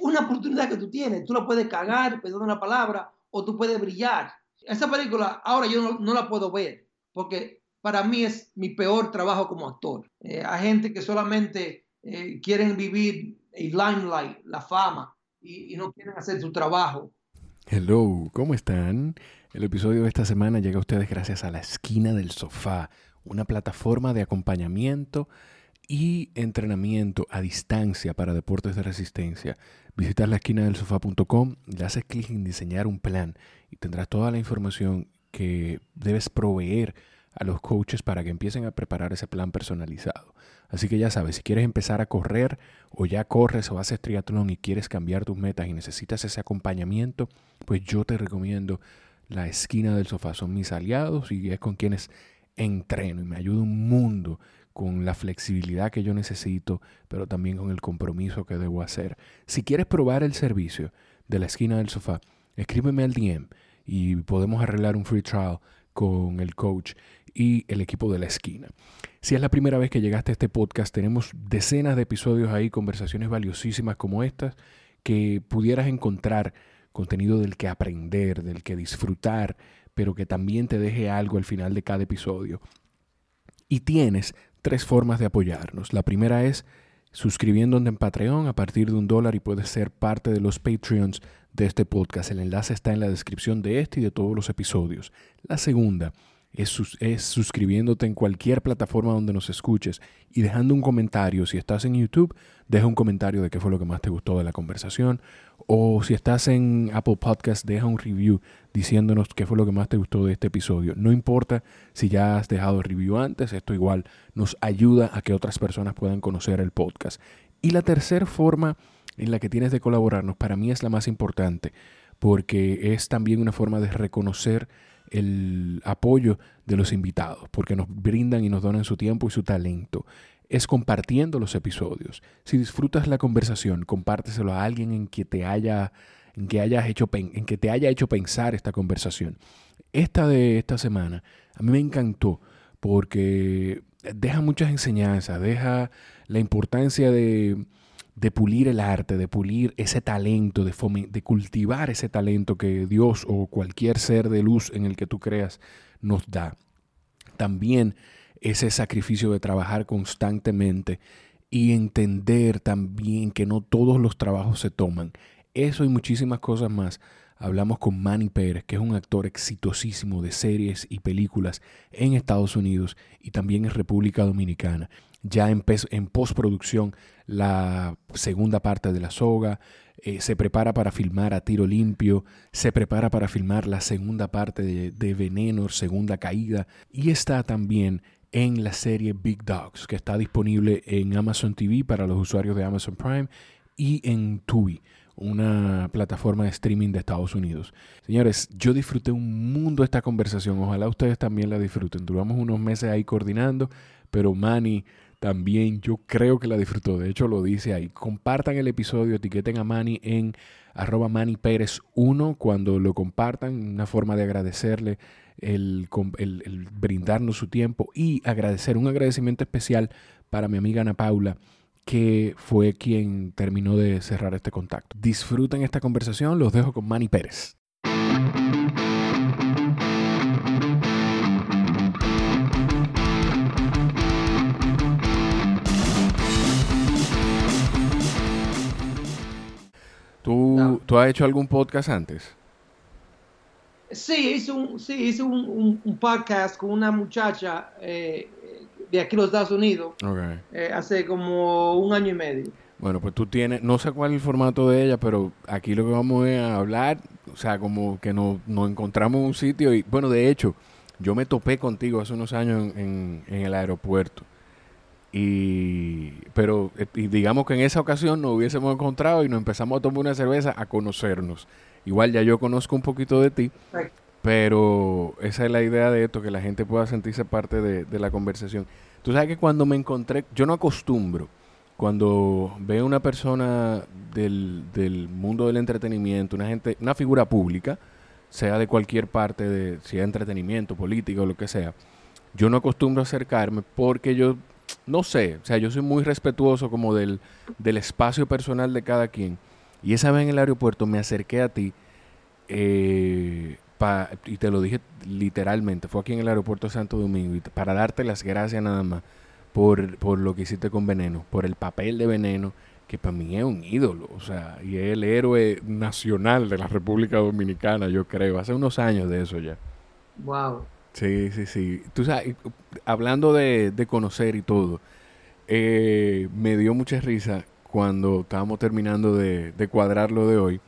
una oportunidad que tú tienes. Tú la puedes cagar, perdón la palabra, o tú puedes brillar. Esa película ahora yo no, la puedo ver porque para mí es mi peor trabajo como actor. Eh, hay gente que solamente eh, quieren vivir el limelight, la fama, y, y no quieren hacer su trabajo. Hello, ¿cómo están? El episodio de esta semana llega a ustedes gracias a La Esquina del Sofá, una plataforma de acompañamiento y entrenamiento a distancia para deportes de resistencia. Visitas la esquina del sofá.com, le haces clic en diseñar un plan y tendrás toda la información que debes proveer a los coaches para que empiecen a preparar ese plan personalizado. Así que ya sabes, si quieres empezar a correr o ya corres o haces triatlón y quieres cambiar tus metas y necesitas ese acompañamiento, pues yo te recomiendo la esquina del sofá. Son mis aliados y es con quienes entreno y me ayuda un mundo con la flexibilidad que yo necesito, pero también con el compromiso que debo hacer. Si quieres probar el servicio de la esquina del sofá, escríbeme al DM y podemos arreglar un free trial con el coach y el equipo de la esquina. Si es la primera vez que llegaste a este podcast, tenemos decenas de episodios ahí, conversaciones valiosísimas como estas, que pudieras encontrar contenido del que aprender, del que disfrutar, pero que también te deje algo al final de cada episodio. Y tienes tres formas de apoyarnos. La primera es suscribiéndote en Patreon a partir de un dólar y puedes ser parte de los Patreons de este podcast. El enlace está en la descripción de este y de todos los episodios. La segunda es, suscribiéndote en cualquier plataforma donde nos escuches y dejando un comentario. Si estás en YouTube, deja un comentario de qué fue lo que más te gustó de la conversación. O si estás en Apple Podcast, deja un review diciéndonos qué fue lo que más te gustó de este episodio. No importa si ya has dejado review antes, esto igual nos ayuda a que otras personas puedan conocer el podcast. Y la tercera forma en la que tienes de colaborarnos, para mí es la más importante, porque es también una forma de reconocer el apoyo de los invitados, porque nos brindan y nos donan su tiempo y su talento. Es compartiendo los episodios. Si disfrutas la conversación, compárteselo a alguien en que te haya, en que hayas hecho, en que te haya hecho pensar esta conversación. Esta de esta semana a mí me encantó porque deja muchas enseñanzas, deja la importancia de de pulir el arte, de pulir ese talento, de, de cultivar ese talento que Dios o cualquier ser de luz en el que tú creas nos da. También ese sacrificio de trabajar constantemente y entender también que no todos los trabajos se toman. Eso y muchísimas cosas más. Hablamos con Manny Pérez, que es un actor exitosísimo de series y películas en Estados Unidos y también en República Dominicana. Ya en, en postproducción la segunda parte de la soga, eh, se prepara para filmar a tiro limpio, se prepara para filmar la segunda parte de, de Veneno, segunda caída, y está también en la serie Big Dogs, que está disponible en Amazon TV para los usuarios de Amazon Prime y en Tubi, una plataforma de streaming de Estados Unidos. Señores, yo disfruté un mundo esta conversación, ojalá ustedes también la disfruten. Duramos unos meses ahí coordinando, pero Manny también yo creo que la disfrutó. De hecho, lo dice ahí. Compartan el episodio, etiqueten a Manny en arroba Manny Pérez 1 cuando lo compartan. Una forma de agradecerle el, el, brindarnos su tiempo y agradecer, un agradecimiento especial para mi amiga Ana Paula que fue quien terminó de cerrar este contacto. Disfruten esta conversación, los dejo con Manny Pérez. ¿Tú, has hecho algún podcast antes? Sí, hice un, sí, hice un, podcast con una muchacha eh, de aquí en los Estados Unidos eh, hace como un año y medio. Bueno, pues tú tienes, no sé cuál es el formato de ella, pero aquí lo que vamos a hablar, o sea, como que nos, encontramos en un sitio y, bueno, de hecho, yo me topé contigo hace unos años en el aeropuerto. Y, pero eh, digamos que en esa ocasión nos hubiésemos encontrado y nos empezamos a tomar una cerveza a conocernos. Igual ya yo conozco un poquito de ti, pero esa es la idea de esto, que la gente pueda sentirse parte de, la conversación. Tú sabes que cuando me encontré, yo no acostumbro, cuando veo una persona del, del mundo del entretenimiento, una gente, una figura pública, sea de cualquier parte, de, sea entretenimiento, política o lo que sea, yo no acostumbro acercarme porque yo no sé, o sea, yo soy muy respetuoso como del, del espacio personal de cada quien, Y esa vez en el aeropuerto me acerqué a ti eh, y te lo dije literalmente, fue aquí en el aeropuerto de Santo Domingo, para darte las gracias nada más por, por lo que hiciste con Veneno, por el papel de Veneno, que para mí es un ídolo, o sea, y es el héroe nacional de la República Dominicana, yo creo, hace unos años de eso ya. Wow. Sí, sí, sí. Tú sabes, hablando de, conocer y todo, eh, me dio mucha risa cuando estábamos terminando de, de cuadrar lo de hoy,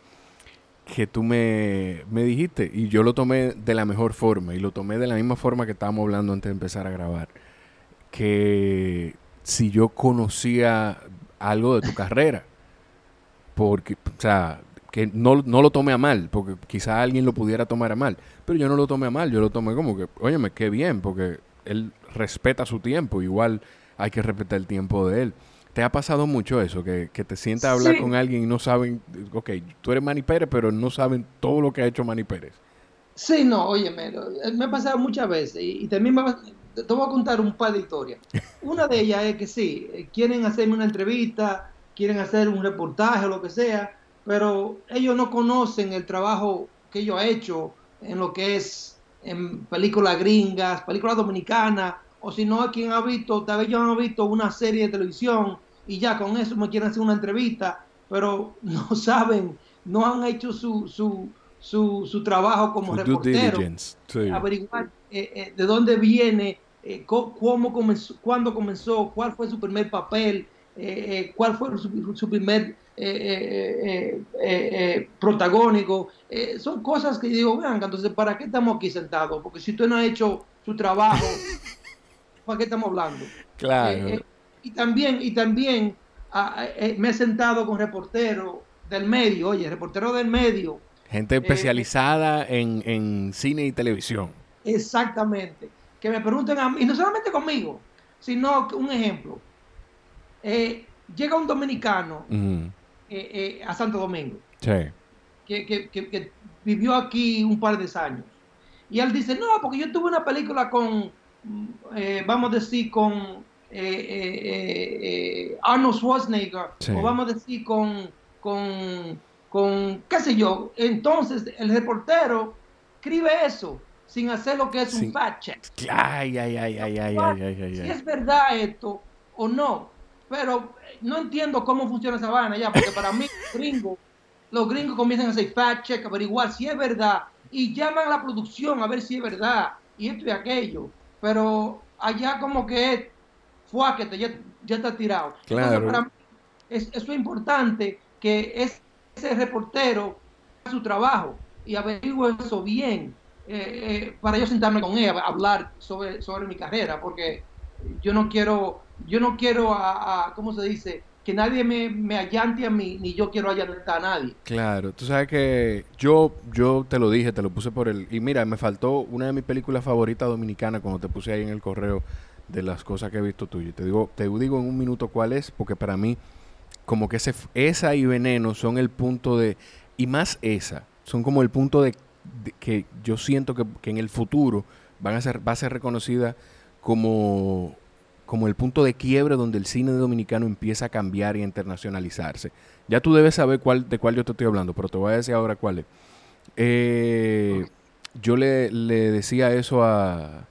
que tú me, me, dijiste, y yo lo tomé de la mejor forma, y lo tomé de la misma forma que estábamos hablando antes de empezar a grabar, que si yo conocía algo de tu carrera, porque, o sea, que no, no lo tomé a mal, porque quizá alguien lo pudiera tomar a mal, pero yo no lo tomé a mal, yo lo tomé como que, óyeme, qué bien, porque él respeta su tiempo, igual hay que respetar el tiempo de él. ¿Te ha pasado mucho eso? Que, que te sientas a hablar con alguien y no saben, ok, tú eres Manny Pérez, pero no saben todo lo que ha hecho Manny Pérez. Sí, no, oye, me, me ha pasado muchas veces y, también me, te voy a contar un par de historias. Una de ellas es que sí, eh, quieren hacerme una entrevista, quieren hacer un reportaje o lo que sea, pero ellos no conocen el trabajo que yo he hecho en lo que es en películas gringas, películas dominicanas, o si no, quien ha visto, tal vez yo han visto una serie de televisión y ya con eso me quieren hacer una entrevista, pero no saben, no han hecho su, su, su, su trabajo como reportero, averiguar eh, eh, de dónde viene, eh, cómo comenzó, cuándo comenzó, cuál fue su primer papel, cuál fue su, su primer protagónico. son cosas que digo, vean, entonces, ¿para qué estamos aquí sentados? Porque si usted no ha hecho su trabajo ¿para qué estamos hablando? Claro. Eh, eh, y también, y también ah, eh, me he sentado con reporteros del medio, oye, reportero del medio. Gente especializada en, cine y televisión. Exactamente. Que me pregunten a mí, y no solamente conmigo, sino un ejemplo. llega un dominicano a Santo Domingo. Sí. Que, que, vivió aquí un par de años. Y él dice, no, porque yo tuve una película con, eh, vamos a decir, con eh, eh, Arnold Schwarzenegger, o vamos a decir con, con, con, qué sé yo. Entonces, el reportero escribe eso sin hacer lo que es un fact check. Ay, ay, ay, ay, ay, ay, Si es verdad esto o no. Pero no entiendo cómo funciona esa vaina ya, porque para mí, gringo, los gringos comienzan a hacer fact check, averiguar si es verdad, y llaman a la producción a ver si es verdad, y esto y aquello pero allá como que fue que ya, ya está tirado. Claro. para mí es, eso es importante que ese reportero haga su trabajo y averigüe eso bien eh, eh, para yo sentarme con ella, hablar sobre, sobre mi carrera, porque yo no quiero, yo no quiero a, a ¿cómo se dice? Que nadie me, me, allante a mí, ni yo quiero allantar a nadie. Claro, tú sabes que yo, yo te lo dije, te lo puse por el... Y mira, me faltó una de mis películas favoritas dominicanas cuando te puse ahí en el correo de las cosas que he visto tuyo. Te digo, te digo en un minuto cuál es, porque para mí, como que ese, esa y Veneno son el punto de... Y más esa, son como el punto de, que yo siento que, que en el futuro van a ser, va a ser reconocida como como el punto de quiebre donde el cine dominicano empieza a cambiar y a internacionalizarse. Ya tú debes saber cuál, de cuál yo te estoy hablando, pero te voy a decir ahora cuál es. Eh, yo le, decía eso a...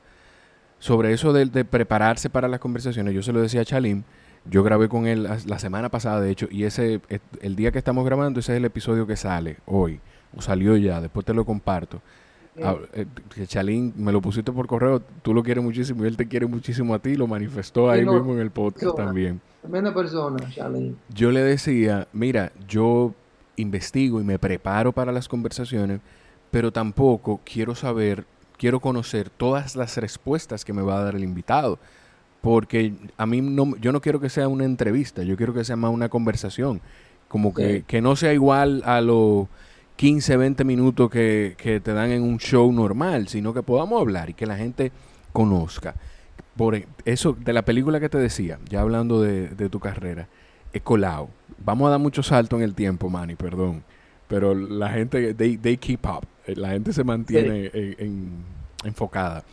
Sobre eso de, prepararse para las conversaciones, yo se lo decía a Chalim, yo grabé con él la semana pasada, de hecho, y ese, el día que estamos grabando, ese es el episodio que sale hoy, o salió ya, después te lo comparto. Ah, eh, Chalín, me lo pusiste por correo, tú lo quieres muchísimo y él te quiere muchísimo a ti, lo manifestó ahí mismo en el podcast también. Tremenda persona, Chalín. Yo le decía, mira, yo investigo y me preparo para las conversaciones, pero tampoco quiero saber, quiero conocer todas las respuestas que me va a dar el invitado. Porque a mí no, yo no quiero que sea una entrevista, yo quiero que sea más una conversación. Como que, que no sea igual a lo 15, 20 minutos que, te dan en un show normal, sino que podamos hablar y que la gente conozca. Por e, eso, de la película que te decía, ya hablando de, tu carrera, he colado. Vamos a dar mucho salto en el tiempo, Manny, perdón. Pero la gente, they, keep up. Eh, la gente se mantiene enfocada.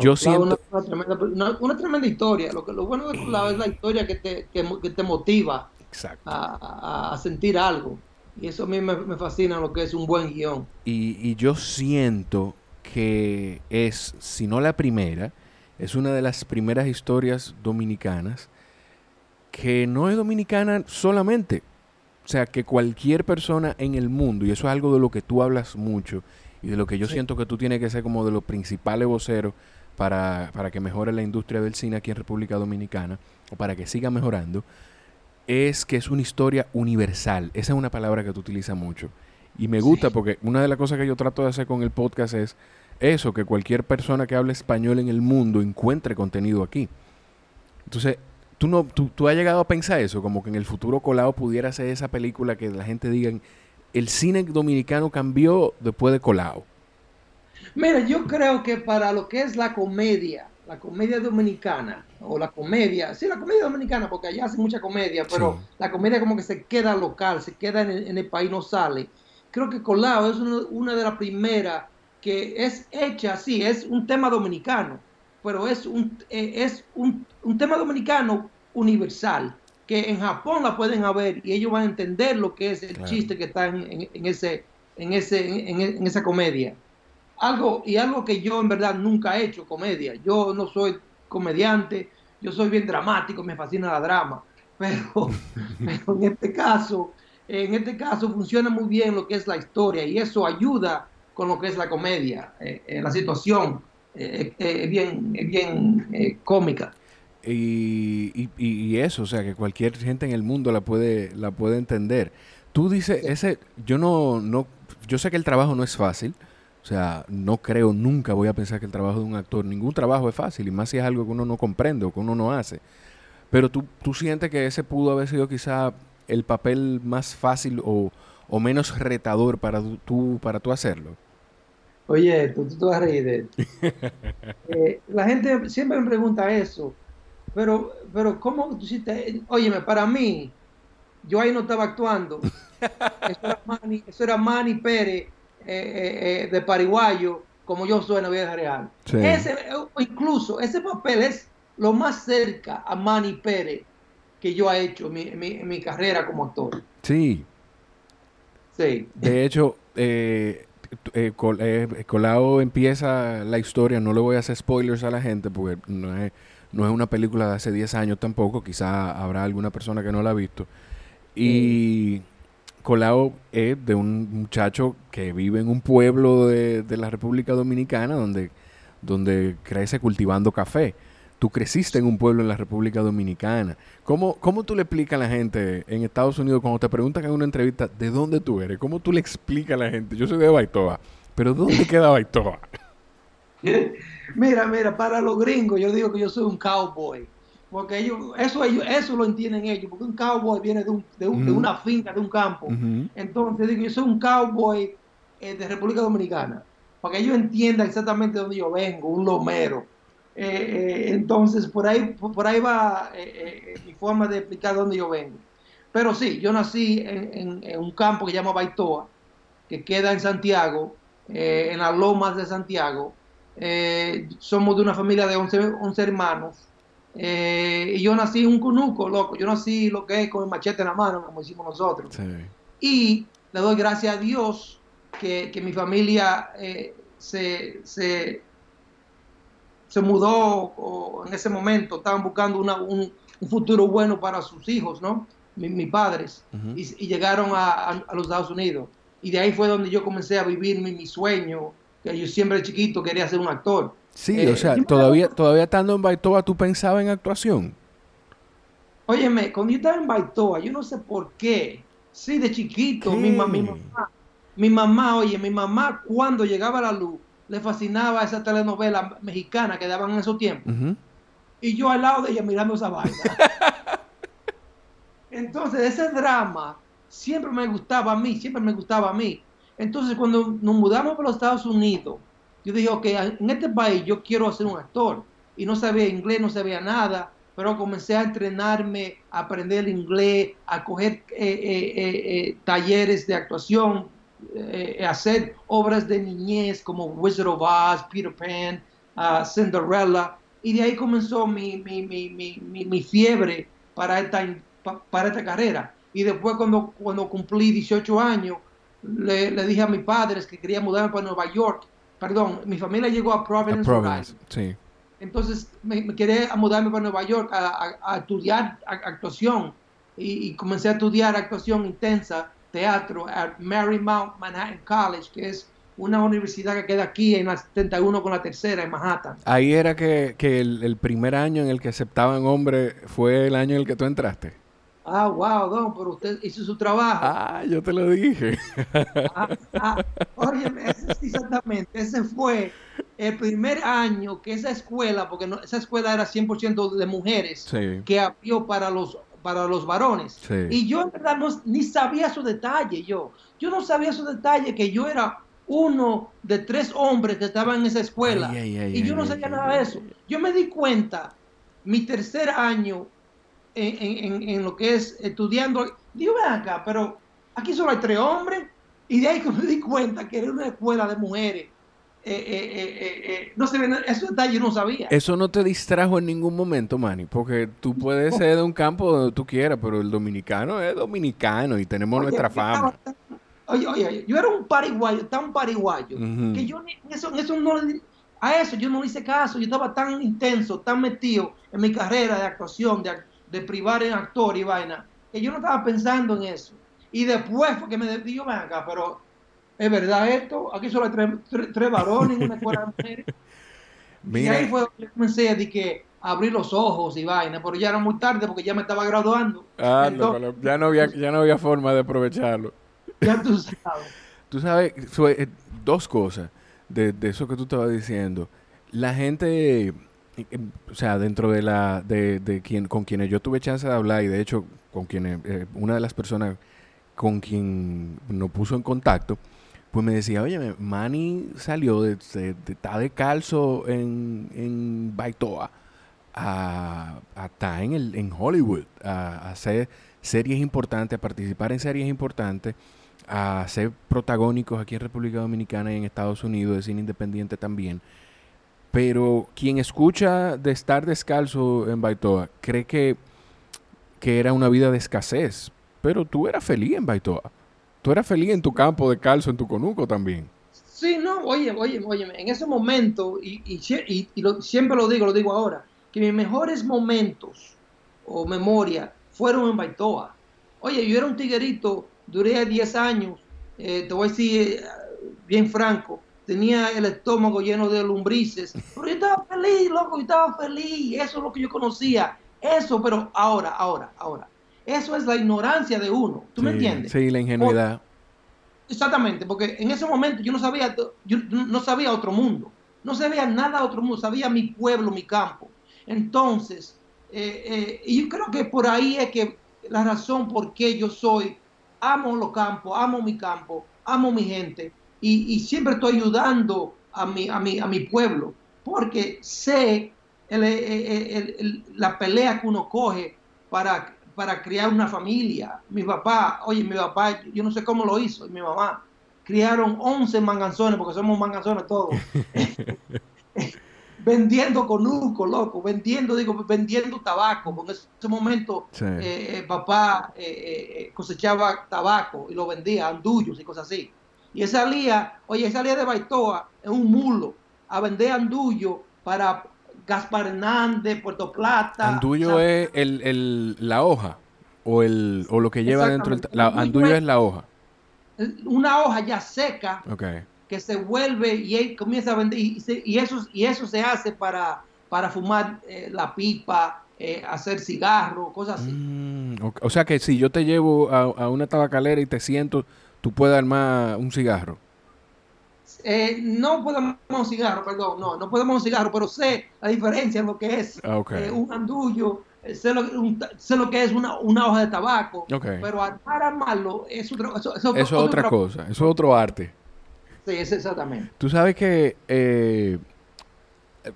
yo siento... Una, tremenda, historia. Lo, que, lo bueno de Colado es la historia que te, que te motiva a, sentir algo. Y eso a mí me, fascina lo que es un buen guion. Y, yo siento que es, si no la primera, es una de las primeras historias dominicanas que no es dominicana solamente. O sea, que cualquier persona en el mundo, y eso es algo de lo que tú hablas mucho, y de lo que yo siento que tú tienes que ser como de los principales voceros para, para que mejore la industria del cine aquí en República Dominicana, o para que siga mejorando, es que es una historia universal. Esa es una palabra que tú utilizas mucho. Y me gusta porque una de las cosas que yo trato de hacer con el podcast es eso, que cualquier persona que hable español en el mundo encuentre contenido aquí. Entonces, tú, no, tú, tú has llegado a pensar eso, como que en el futuro Colado pudiera ser esa película que la gente diga, el cine dominicano cambió después de Colado. Mira, yo creo que para lo que es la comedia, la comedia dominicana, o la comedia, sí, la comedia dominicana, porque allá hace mucha comedia, pero la comedia como que se queda local, se queda en el, país, no sale. Creo que Colado es una, de las primeras que es hecha, sí, es un tema dominicano, pero es un, eh, es un, tema dominicano universal, que en Japón la pueden ver y ellos van a entender lo que es el chiste que está en, ese, en, ese, en esa comedia algo y algo que yo en verdad nunca he hecho comedia. Yo no soy comediante, yo soy bien dramático, me fascina la drama, pero, en este caso, en este caso funciona muy bien lo que es la historia y eso ayuda con lo que es la comedia, eh, eh, la situación eh, es bien, bien cómica. Y, y, eso, o sea, que cualquier gente en el mundo la puede, la puede entender. Tú dices, ese, yo no, no, yo sé que el trabajo no es fácil, o sea, no creo, nunca voy a pensar que el trabajo de un actor, ningún trabajo es fácil, y más si es algo que uno no comprende o que uno no hace. Pero tú, tú sientes que ese pudo haber sido quizá el papel más fácil o, menos retador para tú, para tú hacerlo. Oye, tú, tú, vas a reír de eh, la gente siempre me pregunta eso, pero, pero ¿cómo tú hiciste? Óyeme, para mí, yo ahí no estaba actuando. Eso era Manny, eso era Manny Pérez eh, eh, eh, de pariguayo, como yo soy en la vida real. Ese, incluso ese papel es lo más cerca a Manny Pérez que yo he hecho en mi, carrera como actor. Sí. Sí. De hecho, eh, Colado empieza la historia, no le voy a hacer spoilers a la gente porque no es, no es una película de hace 10 años tampoco, quizá habrá alguna persona que no la ha visto. Y... Colao es de un muchacho que vive en un pueblo de, la República Dominicana donde, donde crece cultivando café. Tú creciste en un pueblo en la República Dominicana. ¿Cómo, ¿Cómo tú le explicas a la gente en Estados Unidos cuando te preguntan en una entrevista de dónde tú eres? ¿Cómo tú le explicas a la gente? Yo soy de Baitoa, pero ¿dónde queda Baitoa? mira, mira, para los gringos yo digo que yo soy un cowboy porque ellos, eso, ellos, eso lo entienden ellos, porque un cowboy viene de, un, de, una finca, de un campo. Entonces, digo, yo soy un cowboy eh, de República Dominicana, para que ellos entiendan exactamente dónde yo vengo, un lomero. Eh, eh, entonces, por ahí, por ahí va mi forma de explicar dónde yo vengo. Pero sí, yo nací en, un campo que se llama Baitoa, que queda en Santiago, en las lomas de Santiago. somos de una familia de 11, 11 hermanos eh, y yo nací un cunuco, loco. Yo nací lo que es con el machete en la mano, como decimos nosotros. Y le doy gracias a Dios que, mi familia eh, se, se, mudó en ese momento. Estaban buscando un, futuro bueno para sus hijos, ¿no? mis padres. y, llegaron a, los Estados Unidos. Y de ahí fue donde yo comencé a vivir mi, mi sueño, que yo siempre chiquito quería ser un actor. Sí, o eh, sea, todavía, todavía estando en Baitoa, ¿tú pensabas en actuación? Óyeme, cuando yo estaba en Baitoa, yo no sé por qué, sí, de chiquito, mi, mamá, mi mamá, oye, mi mamá cuando llegaba a la luz, le fascinaba esa telenovela mexicana que daban en esos tiempos. Y yo al lado de ella mirando esa vaina. Entonces, ese drama siempre me gustaba a mí, siempre me gustaba a mí. Entonces, cuando nos mudamos para los Estados Unidos, yo dije, ok, en este país yo quiero ser un actor. Y no sabía inglés, no sabía nada, pero comencé a entrenarme, a aprender inglés, a coger eh, eh, eh, talleres de actuación, a hacer obras de niñez como Wizard of Oz, Peter Pan, uh, Cinderella. Y de ahí comenzó mi, mi, mi, mi fiebre para esta, para esta carrera. Y después cuando, cuando cumplí 18 años, le, le, dije a mis padres que quería mudarme para Nueva York. Perdón, mi familia llegó a Providence, sí. Entonces me, quería mudarme para Nueva York a, estudiar actuación y, comencé a estudiar actuación intensa, teatro, a Marymount Manhattan College, que es una universidad que queda aquí en la 71 con la tercera en Manhattan. Ahí era que, que el, el, primer año en el que aceptaban hombres fue el año en el que tú entraste. Ah, wow, don, pero usted hizo su trabajo. Ah, yo te lo dije. Ah, ah, oye, ese, exactamente, ese fue el primer año que esa escuela, porque esa escuela era 100% de mujeres, que abrió para los para los varones. Y yo en verdad no, ni sabía su detalle, yo. Yo no sabía su detalle, que yo era uno de tres hombres que estaban en esa escuela. y yo no sabía nada de eso. Yo me di cuenta, mi tercer año en, lo que es estudiando, digo, ven acá, pero aquí solo hay tres hombres. Y de ahí que me di cuenta que era una escuela de mujeres. Eh, eh, eh, no se ven esos detalles, no sabía. Eso no te distrajo en ningún momento, Manny, porque tú puedes ser de un campo donde tú quieras, pero el dominicano es dominicano y tenemos nuestra fama. oye, oye, yo era un pariguayo, tan pariguayo, que yo eso, eso no, a eso yo no hice caso, yo estaba tan intenso, tan metido en mi carrera de actuación, de, de privar en actor y vaina, que yo no estaba pensando en eso. Y después fue que me dijo, ven acá, pero ¿es verdad esto? Aquí solo hay tres, tres, varones en una escuela de mujeres. Y ahí fue que comencé a, que, abrir los ojos y vaina, pero ya era muy tarde porque ya me estaba graduando. Ah, ya, no había, ya no había forma de aprovecharlo. Ya tú sabes. tú sabes, eh, dos cosas de, de eso que tú estabas diciendo. La gente o sea, dentro de la de, de, quien con quienes yo tuve chance de hablar y de hecho con quienes eh, una de las personas con quien nos puso en contacto, pues me decía, oye, Manny salió de, estar de calzo en, en Baitoa a, estar en, el, en Hollywood, a, hacer series importantes, a participar en series importantes, a ser protagónicos aquí en República Dominicana y en Estados Unidos, de cine independiente también. Pero quien escucha de estar descalzo en Baitoa cree que, que era una vida de escasez. Pero tú eras feliz en Baitoa. Tú eras feliz en tu campo de calzo, en tu conuco también. Sí, no, oye, oye, oye, en ese momento, y, y, siempre lo digo, lo digo ahora, que mis mejores momentos o memoria fueron en Baitoa. Oye, yo era un tiguerito, duré 10 años, eh, te voy a decir eh, bien franco, tenía el estómago lleno de lombrices, pero yo estaba feliz, loco, yo estaba feliz, eso es lo que yo conocía, eso, pero ahora, ahora, ahora, eso es la ignorancia de uno, ¿tú me entiendes? Sí, la ingenuidad. exactamente, porque en ese momento yo no sabía, yo no sabía otro mundo, no sabía nada de otro mundo, sabía mi pueblo, mi campo. Entonces, eh, eh, y yo creo que por ahí es que la razón por qué yo soy, amo los campos, amo mi campo, amo mi gente, y, siempre estoy ayudando a mi, a mi, a mi pueblo, porque sé la pelea que uno coge para, para criar una familia. Mi papá, oye, mi papá, yo no sé cómo lo hizo, y mi mamá, criaron 11 manganzones, porque somos manganzones todos. vendiendo conuco, loco, vendiendo, digo, vendiendo tabaco, porque en ese momento eh, eh, papá eh, cosechaba tabaco y lo vendía, andullos y cosas así. Y él salía, oye, salía de Baitoa en un mulo a vender andullo para Gaspar Hernández, Puerto Plata. Andullo es el, la hoja o, el, o lo que lleva dentro. El, la, andullo es la hoja. Una hoja ya seca que se vuelve y él comienza a vender. Y, eso, y eso se hace para, para fumar eh, la pipa, eh, hacer cigarro, cosas así. Mm, o sea que si yo te llevo a, a una tabacalera y te siento tú puedes armar un cigarro. Eh, no podemos un cigarro, perdón, no, no podemos un cigarro, pero sé la diferencia en lo que es ah, eh, un andullo, eh, sé, lo, que es una, hoja de tabaco, pero para armarlo es, otro, eso, eso, es otra cosa, eso es otro arte. Sí, es exactamente. Tú sabes que el,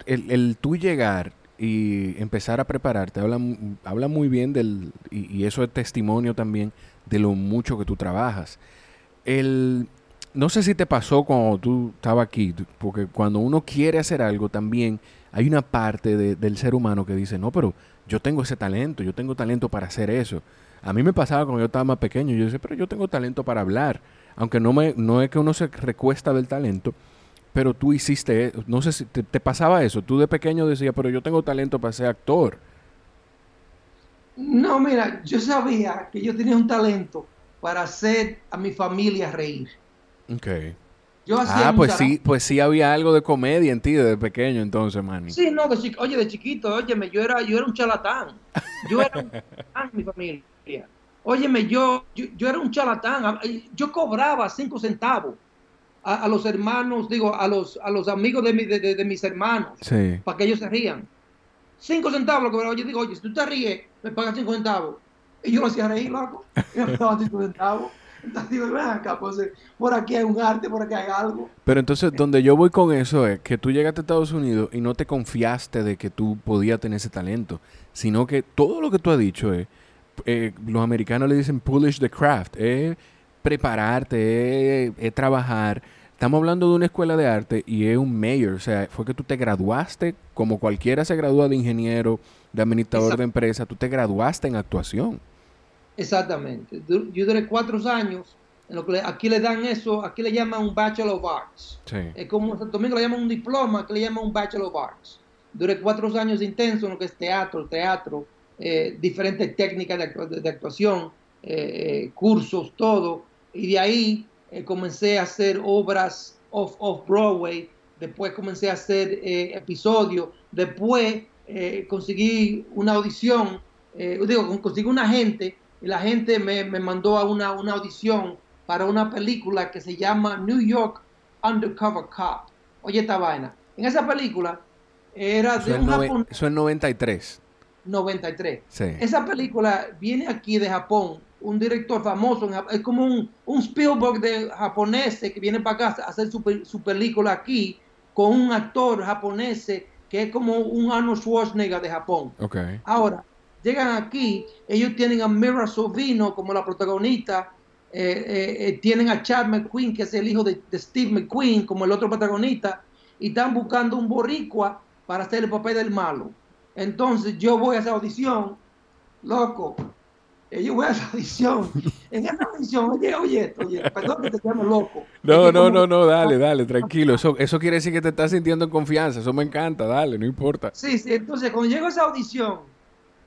el tú llegar y empezar a prepararte habla, habla muy bien del, y, y eso es testimonio también de lo mucho que tú trabajas el, no sé si te pasó cuando tú estabas aquí, porque cuando uno quiere hacer algo también hay una parte del ser humano que dice, no, pero yo tengo ese talento, yo tengo talento para hacer eso. A mí me pasaba cuando yo estaba más pequeño, yo decía, pero yo tengo talento para hablar. Aunque no, me, no es que uno se recuesta del talento, pero tú hiciste, no sé si te, te pasaba eso, tú de pequeño decías, pero yo tengo talento para ser actor. No, mira, yo sabía que yo tenía un talento para hacer a mi familia reír. Ok. Yo hacía ah, pues sí, pues sí había algo de comedia en ti desde pequeño entonces, Manny. Sí, no, de oye, de chiquito, óyeme, yo era, yo era un charlatán. Yo era un charlatán mi familia. Óyeme, yo, yo, era un charlatán. Yo cobraba cinco centavos a, los hermanos, digo, a los, a los amigos de, de, mis hermanos, para que ellos se rían. Cinco centavos lo cobraba. Yo digo, oye, si tú te ríes, me pagas cinco centavos. Y yo lo hacía reír, loco. Yo me pagaba cinco centavos. Pues, por aquí hay un arte, por aquí hay algo. Pero entonces, donde yo voy con eso es que tú llegaste a Estados Unidos y no te confiaste de que tú podías tener ese talento, sino que todo lo que tú has dicho es, eh, los americanos le dicen polish the craft, es prepararte, es, trabajar. Estamos hablando de una escuela de arte y es un mayor, o sea, fue que tú te graduaste, como cualquiera se gradúa de ingeniero, de administrador de empresa, tú te graduaste en actuación. Exactamente. Yo duré cuatro años. En lo que aquí le dan eso, aquí le llaman un Bachelor of Arts. Es como en Domingo le llaman un diploma, aquí le llaman un Bachelor of Arts. Duré cuatro años intensos en lo que es teatro, teatro, eh, diferentes técnicas de, actuación, eh, eh, cursos, todo. Y de ahí comencé a hacer obras off, off Broadway. Después comencé a hacer episodios. Después conseguí una audición, digo, conseguí un agente y la gente me, mandó a una, audición para una película que se llama New York Undercover Cop. Oye esta vaina. En esa película era de un japonés. Eso es 93. 93. Sí. Esa película viene aquí de Japón, un director famoso, es como un, un Spielberg de japonés que viene para acá a hacer su, su, película aquí con un actor japonés que es como un Arnold Schwarzenegger de Japón. Okay. Ahora, llegan aquí, ellos tienen a Mira Sovino como la protagonista, eh, eh, eh, tienen a Chad McQueen, que es el hijo de, Steve McQueen, como el otro protagonista, y están buscando un boricua para hacer el papel del malo. Entonces yo voy a esa audición, loco, yo voy a esa audición. En esa audición, oye, oye, oye, perdón que te llamo loco. No, no, no, no, dale, dale, tranquilo. Eso, eso quiere decir que te estás sintiendo en confianza. Eso me encanta, dale, no importa. Sí, sí, entonces cuando llego a esa audición,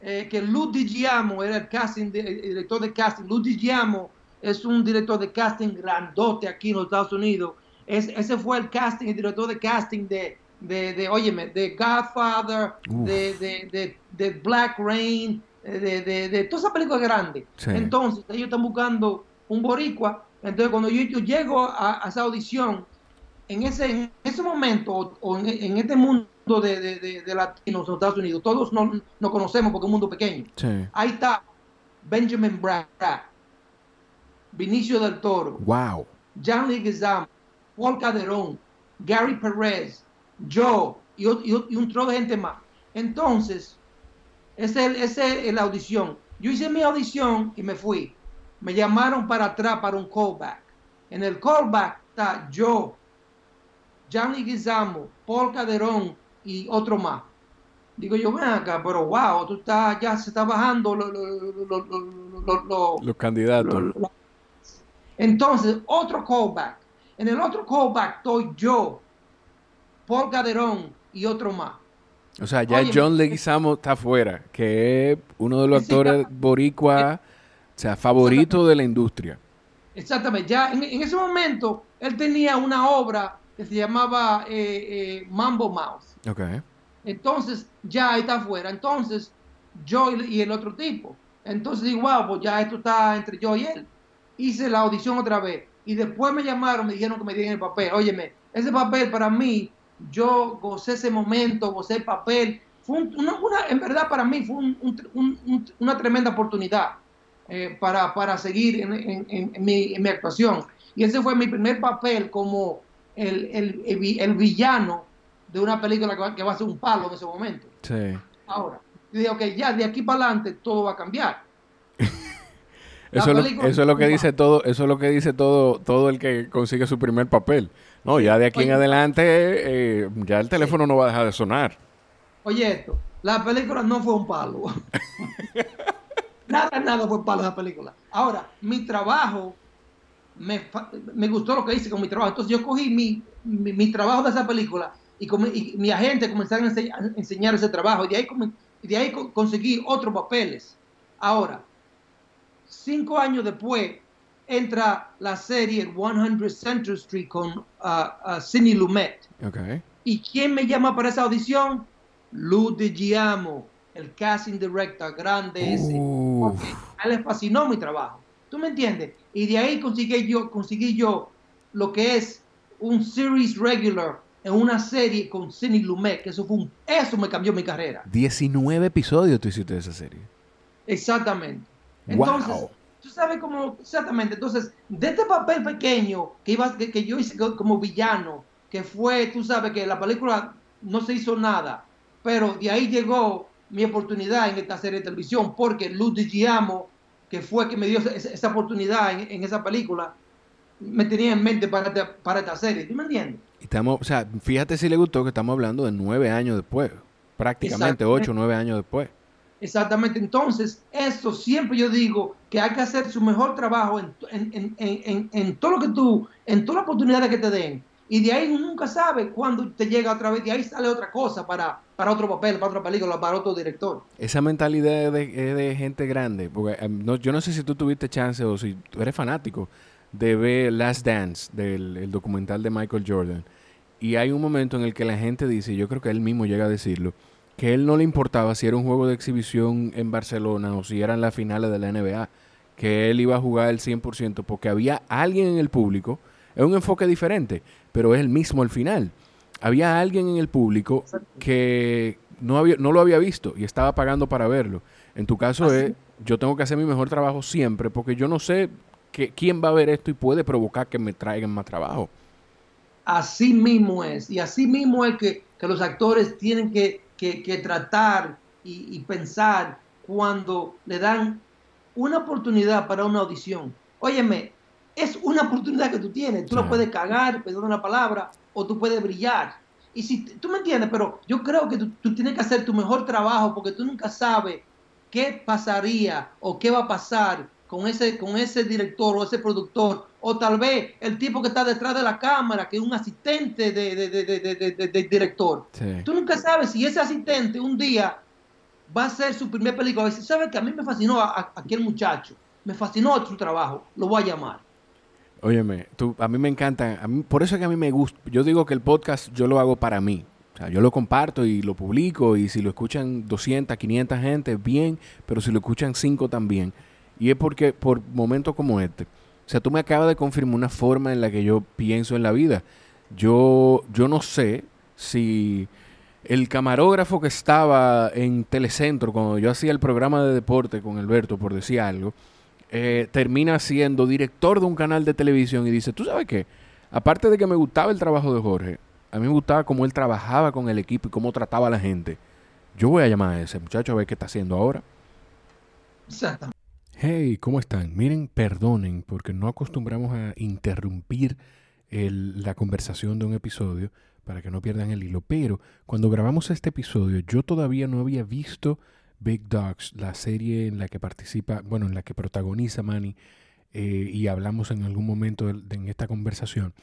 eh, que Lou Giamo era el, casting director de casting. Lou Giamo es un director de casting grandote aquí en los Estados Unidos. Es, ese fue el casting, el director de casting de, de, de óyeme, de Godfather, de, de, Black Rain, de, de, de toda esa película grande. Entonces, ellos están buscando un boricua. Entonces, cuando yo, llego a, esa audición, en ese, en ese momento, o en este mundo, de, de, de, latinos en los Estados Unidos. Todos nos no conocemos porque es un mundo pequeño. Ahí está Benjamin Bratt, Vinicio del Toro, wow. Jan Leguizamo, Paul Caderón, Gary Perez, yo y, un trozo de gente más. Entonces, esa es, es la audición. Yo hice mi audición y me fui. Me llamaron para atrás para un callback. En el callback está yo, Jan Leguizamo, Paul Caderón, y otro más. Digo yo, ven acá, pero wow, tú estás, ya se está bajando los candidatos. Entonces, otro callback. En el otro callback estoy yo, Paul Caderón y otro más. O sea, ya John Leguizamo está afuera, que es uno de los actores boricua, o sea, favorito de la industria. Exactamente, ya en, ese momento él tenía una obra que se llamaba eh, eh, Mambo Mouse Okay. Entonces, ya está afuera. Entonces, yo y el otro tipo. Entonces digo, wow, pues ya esto está entre yo y él. Hice la audición otra vez. Y después me llamaron, me dijeron que me dieran el papel. Óyeme, ese papel para mí, yo gocé ese momento, gocé el papel. Fue una, en verdad para mí fue una tremenda oportunidad eh, para, para, seguir en, mi, en, mi, actuación. Y ese fue mi primer papel como el, el, el villano de una película que va, a ser un palo en ese momento. Sí. Ahora, yo digo, ok, ya de aquí para adelante todo va a cambiar. eso, es lo, eso es lo que dice todo, eso es lo que dice todo, todo el que consigue su primer papel. No, ya de aquí en adelante, eh, ya el teléfono no va a dejar de sonar. Oye esto, la película no fue un palo. nada, nada fue palo esa película. Ahora, mi trabajo, me, me, gustó lo que hice con mi trabajo. Entonces yo cogí mi, mi, trabajo de esa película y, y, mi agente comenzaron a enseñar, ese trabajo y de ahí, de ahí conseguí otros papeles. Ahora, cinco años después, entra la serie 100 Central Street con uh, uh, Sidney Lumet. Okay. ¿Y quién me llama para esa audición? Lou de Giamo, el casting director grande ese. a él le fascinó mi trabajo. ¿Tú me entiendes? Y de ahí conseguí yo, conseguí yo lo que es un series regular en una serie con Sidney Lumet, que eso fue un, eso me cambió mi carrera. 19 episodios tú hiciste de esa serie. Exactamente. Entonces, tú sabes cómo, exactamente, entonces, de este papel pequeño que, iba, que, yo hice como villano, que fue, tú sabes que la película no se hizo nada, pero de ahí llegó mi oportunidad en esta serie de televisión, porque Luz de Giamo, que fue que me dio esa, oportunidad en, esa película, me tenía en mente para, para esta serie, ¿tú me entiendes? Estamos, o sea, fíjate si le gustó que estamos hablando de nueve años después, prácticamente ocho, nueve años después. Exactamente, entonces, eso siempre yo digo que hay que hacer su mejor trabajo en, en, en, en todo lo que tú, en todas las oportunidades que te den. Y de ahí nunca sabe cuándo te llega otra vez, de ahí sale otra cosa para, para otro papel, para otra película, para otro director. Esa mentalidad es de, de gente grande, porque em, no, yo no sé si tú tuviste chance o si tú eres fanático de ver Last Dance, del documental de Michael Jordan. Y hay un momento en el que la gente dice, yo creo que él mismo llega a decirlo, que él no le importaba si era un juego de exhibición en Barcelona o si eran las finales de la NBA, que él iba a jugar el 100% porque había alguien en el público, es un enfoque diferente, pero es el mismo al final. Había alguien en el público que no, había, no lo había visto y estaba pagando para verlo. En tu caso es, yo tengo que hacer mi mejor trabajo siempre porque yo no sé que, quién va a ver esto y puede provocar que me traigan más trabajo. Así mismo es, y así mismo es que, que los actores tienen que que, tratar y, pensar cuando le dan una oportunidad para una audición. Óyeme, es una oportunidad que tú tienes. Tú lo puedes cagar, perdón la palabra, o tú puedes brillar. Y si tú me entiendes, pero yo creo que tú, tú, tienes que hacer tu mejor trabajo porque tú nunca sabes qué pasaría o qué va a pasar con ese, con ese director o ese productor, o tal vez el tipo que está detrás de la cámara, que es un asistente de, director. Tú nunca sabes si ese asistente un día va a ser su primer película. Si sabes que a mí me fascinó a, aquel muchacho, me fascinó su trabajo, lo voy a llamar. Óyeme, tú, a mí me encanta, a mí, por eso es que a mí me gusta, yo digo que el podcast yo lo hago para mí. O sea, yo lo comparto y lo publico y si lo escuchan 200, 500 gente, bien, pero si lo escuchan 5 también. Y es porque por momentos como este, o sea, tú me acabas de confirmar una forma en la que yo pienso en la vida. Yo, yo no sé si el camarógrafo que estaba en Telecentro cuando yo hacía el programa de deporte con Alberto, por decir algo, eh, termina siendo director de un canal de televisión y dice, ¿tú sabes qué? Aparte de que me gustaba el trabajo de Jorge, a mí me gustaba cómo él trabajaba con el equipo y cómo trataba a la gente. Yo voy a llamar a ese muchacho a ver qué está haciendo ahora. Exactamente. Hey, ¿cómo están? Miren, perdonen porque no acostumbramos a interrumpir la conversación de un episodio para que no pierdan el hilo, pero cuando grabamos este episodio yo todavía no había visto Big Dogs, la serie en la que participa, bueno, en la que protagoniza Manny eh, y hablamos en algún momento en esta conversación.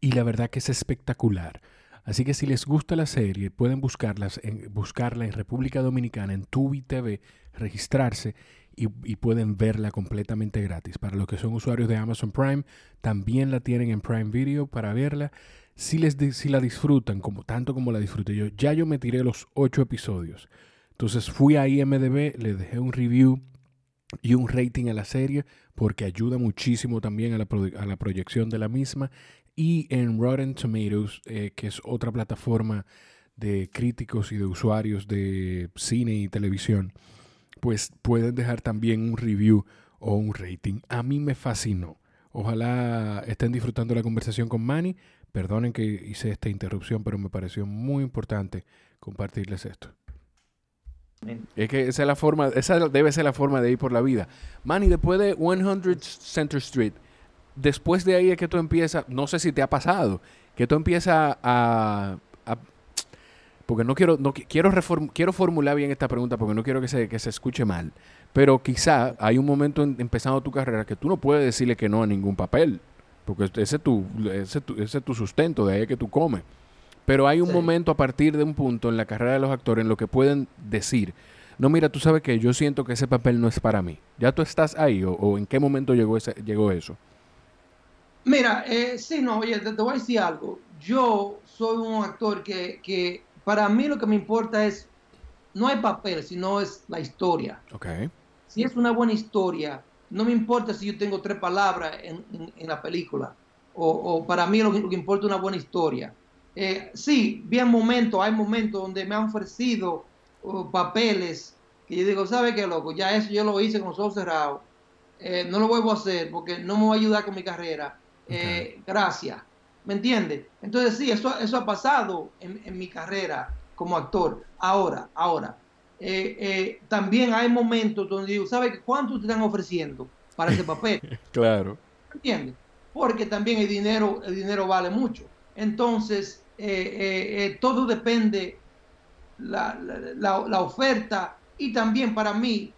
Y la verdad que es espectacular. Así que si les gusta la serie, pueden buscarlas en, buscarla en República Dominicana, en Tubi TV, registrarse y, pueden verla completamente gratis. Para los que son usuarios de Amazon Prime, también la tienen en Prime Video para verla. Si, les si la disfrutan, como, tanto como la disfruté yo, ya yo me tiré los ocho episodios. Entonces fui a IMDB, le dejé un review y un rating a la serie porque ayuda muchísimo también a la, a la proyección de la misma. Y en Rotten Tomatoes, eh, que es otra plataforma de críticos y de usuarios de cine y televisión, pues pueden dejar también un review o un rating. A mí me fascinó. Ojalá estén disfrutando la conversación con Manny. Perdonen que hice esta interrupción, pero me pareció muy importante compartirles esto. Es que esa es la forma, esa debe ser la forma de ir por la vida. Manny, después de 100 Center Street, después de ahí es que tú empiezas, no sé si te ha pasado, que tú empiezas a porque no quiero, no quiero quiero formular bien esta pregunta porque no quiero que se, que se escuche mal. Pero quizá hay un momento empezando tu carrera que tú no puedes decirle que no a ningún papel, porque ese es tu, ese, ese es tu sustento, de ahí que tú comes. Pero hay un momento a partir de un punto en la carrera de los actores en lo que pueden decir, no, mira, tú sabes que yo siento que ese papel no es para mí. ¿Ya tú estás ahí o, en qué momento llegó, ese, llegó eso? Mira, eh, sí, no, oye, te, voy a decir algo. Yo soy un actor que, que para mí lo que me importa es, no hay papel, sino es la historia. Okay. Si es una buena historia, no me importa si yo tengo tres palabras en, la película. O, para mí lo que, importa es una buena historia. Eh, sí, bien momentos, hay momentos donde me han ofrecido uh, papeles que yo digo, ¿sabe qué, loco? Ya eso yo lo hice con los ojos cerrados. Eh, no lo vuelvo a hacer porque no me va a ayudar con mi carrera. Eh, gracias. ¿Me entiende? Entonces sí, eso, eso ha pasado en, mi carrera como actor. Ahora, ahora, eh, eh, también hay momentos donde digo, ¿sabe cuánto te están ofreciendo para ese papel? claro. ¿Me entiende? Porque también el dinero, el dinero vale mucho. Entonces, todo depende la, la, oferta y también para mí,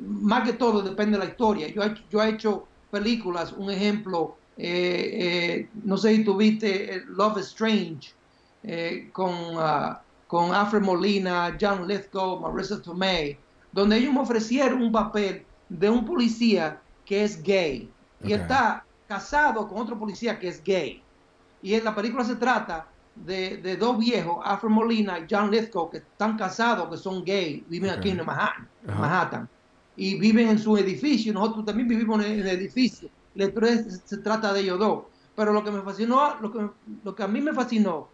más que todo depende de la historia. Yo, yo he hecho películas, un ejemplo, eh, eh, no sé si tuviste eh, Love is Strange con, uh, con Alfred Molina, John Lithgow, Marissa Tomei, donde ellos me ofrecieron un papel de un policía que es gay y está casado con otro policía que es gay. Y en la película se trata de, dos viejos, Alfred Molina y John Lithgow, que están casados, que son gay, viven aquí en Manhattan, Manhattan, y viven en su edificio. Nosotros también vivimos en el edificio la historia se trata de ellos dos. Pero lo que me fascinó, lo que, lo que a mí me fascinó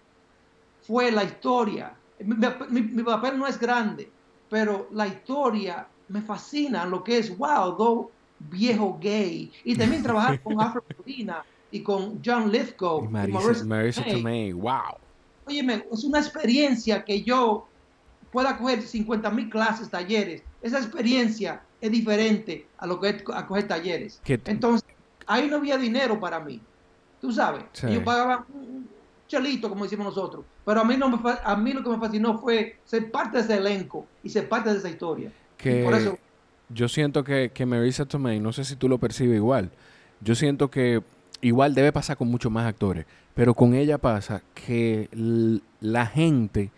fue la historia. Mi, papel no es grande, pero la historia me fascina, lo que es, wow, dos viejos gay. Y también trabajar con Afro y con John Lithgow. Y Marisa, Tomei, wow. Óyeme, es una experiencia que yo pueda coger 50 mil clases, talleres. Esa experiencia es diferente a lo que es a coger talleres. Entonces, ahí no había dinero para mí. Tú sabes, yo pagaba un chelito, como decimos nosotros. Pero a mí, no me, a mí lo que me fascinó fue ser parte de ese elenco y ser parte de esa historia. Que por eso... Yo siento que, que Marisa Tomei, no sé si tú lo percibes igual, yo siento que igual debe pasar con muchos más actores, pero con ella pasa que la gente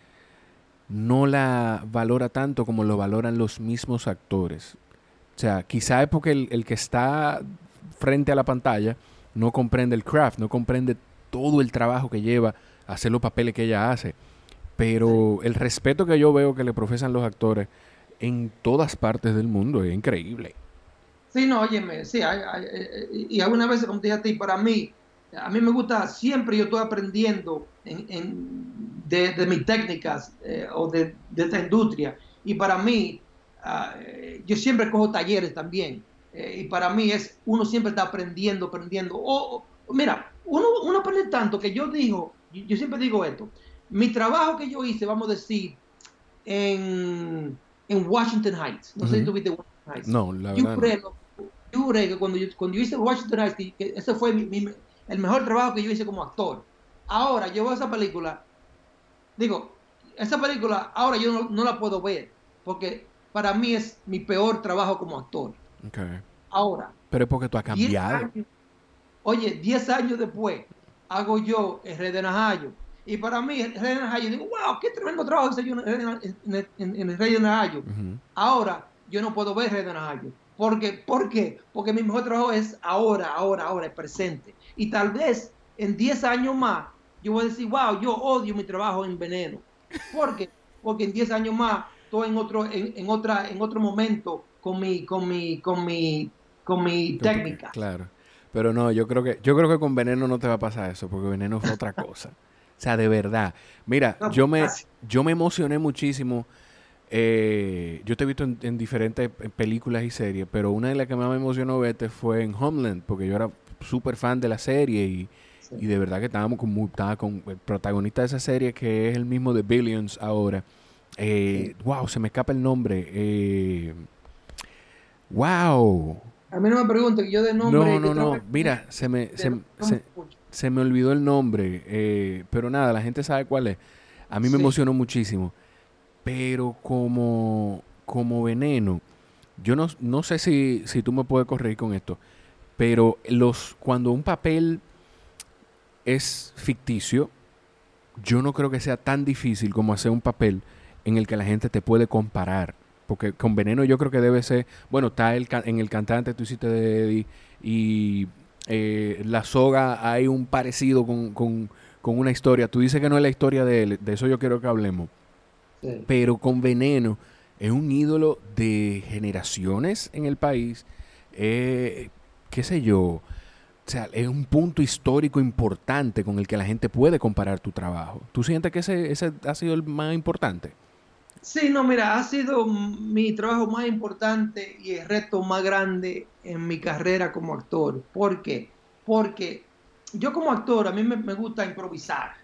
no la valora tanto como lo valoran los mismos actores. O sea, quizá es porque el, el que está frente a la pantalla no comprende el craft, no comprende todo el trabajo que lleva a hacer los papeles que ella hace. Pero el respeto que yo veo que le profesan los actores en todas partes del mundo es increíble. Sí, no, óyeme, sí, y algunas veces, como te dije a ti, para mí, a mí me gusta, siempre yo estoy aprendiendo de, mis técnicas eh, o de, esta industria, y para mí, ah, yo siempre cojo talleres también, eh, y para mí es, uno siempre está aprendiendo, aprendiendo. O, mira, uno, uno aprende tanto que yo digo, yo, siempre digo esto, mi trabajo que yo hice, vamos a decir, en, en Washington Heights, no sé si tuviste Washington Heights. No, la verdad. Yo juré, que cuando yo, cuando yo hice Washington Heights, que, ese fue el mejor trabajo que yo hice como actor. Ahora, yo veo esa película, digo, esa película ahora yo no, no la puedo ver, porque para mí es mi peor trabajo como actor. Ahora. Pero es porque tú has cambiado. oye, 10 años después hago yo el Rey de Najayo. Y para mí, el Rey de Najayo, digo, wow, qué tremendo trabajo hice yo en, el Rey de Najayo. Ahora, yo no puedo ver el Rey de Najayo. Porque, ¿Por qué? Porque mi mejor trabajo es ahora, ahora, ahora, el presente. Y tal vez en 10 años más, yo voy a decir, wow, yo odio mi trabajo en veneno. ¿Por qué? Porque en 10 años más, estoy en otro, en, otra, en otro momento con mi, con mi, con mi, con mi técnica. Claro. Pero no, yo creo que, yo creo que con veneno no te va a pasar eso, porque veneno es otra cosa. O sea, de verdad. Mira, yo me, yo me emocioné muchísimo. Eh, yo te he visto en, diferentes películas y series, pero una de las que más me emocionó verte fue en Homeland, porque yo era súper fan de la serie y, y, de verdad que estábamos con, estaba con el protagonista de esa serie, que es el mismo de Billions ahora. Eh, wow, se me escapa el nombre. Eh, ¡Wow! A mí no me pregunten, yo de nombre. No, no, no. Mira, se me, se, me olvidó el nombre. Eh, pero nada, la gente sabe cuál es. A mí me emocionó muchísimo. Pero como, como veneno, yo no, no sé si, si tú me puedes corregir con esto, pero los, cuando un papel es ficticio, yo no creo que sea tan difícil como hacer un papel en el que la gente te puede comparar. Porque con Veneno yo creo que debe ser, bueno, está el, en el cantante tú hiciste de Eddie y eh, La Soga hay un parecido con, con, una historia. Tú dices que no es la historia de él, de eso yo quiero que hablemos. Pero con Veneno es un ídolo de generaciones en el país. Eh, qué sé yo. O sea, es un punto histórico importante con el que la gente puede comparar tu trabajo. ¿Tú sientes que ese, ese ha sido el más importante? Sí, no, mira, ha sido mi trabajo más importante y el reto más grande en mi carrera como actor. ¿Por qué? Porque yo como actor, a mí me, gusta improvisar,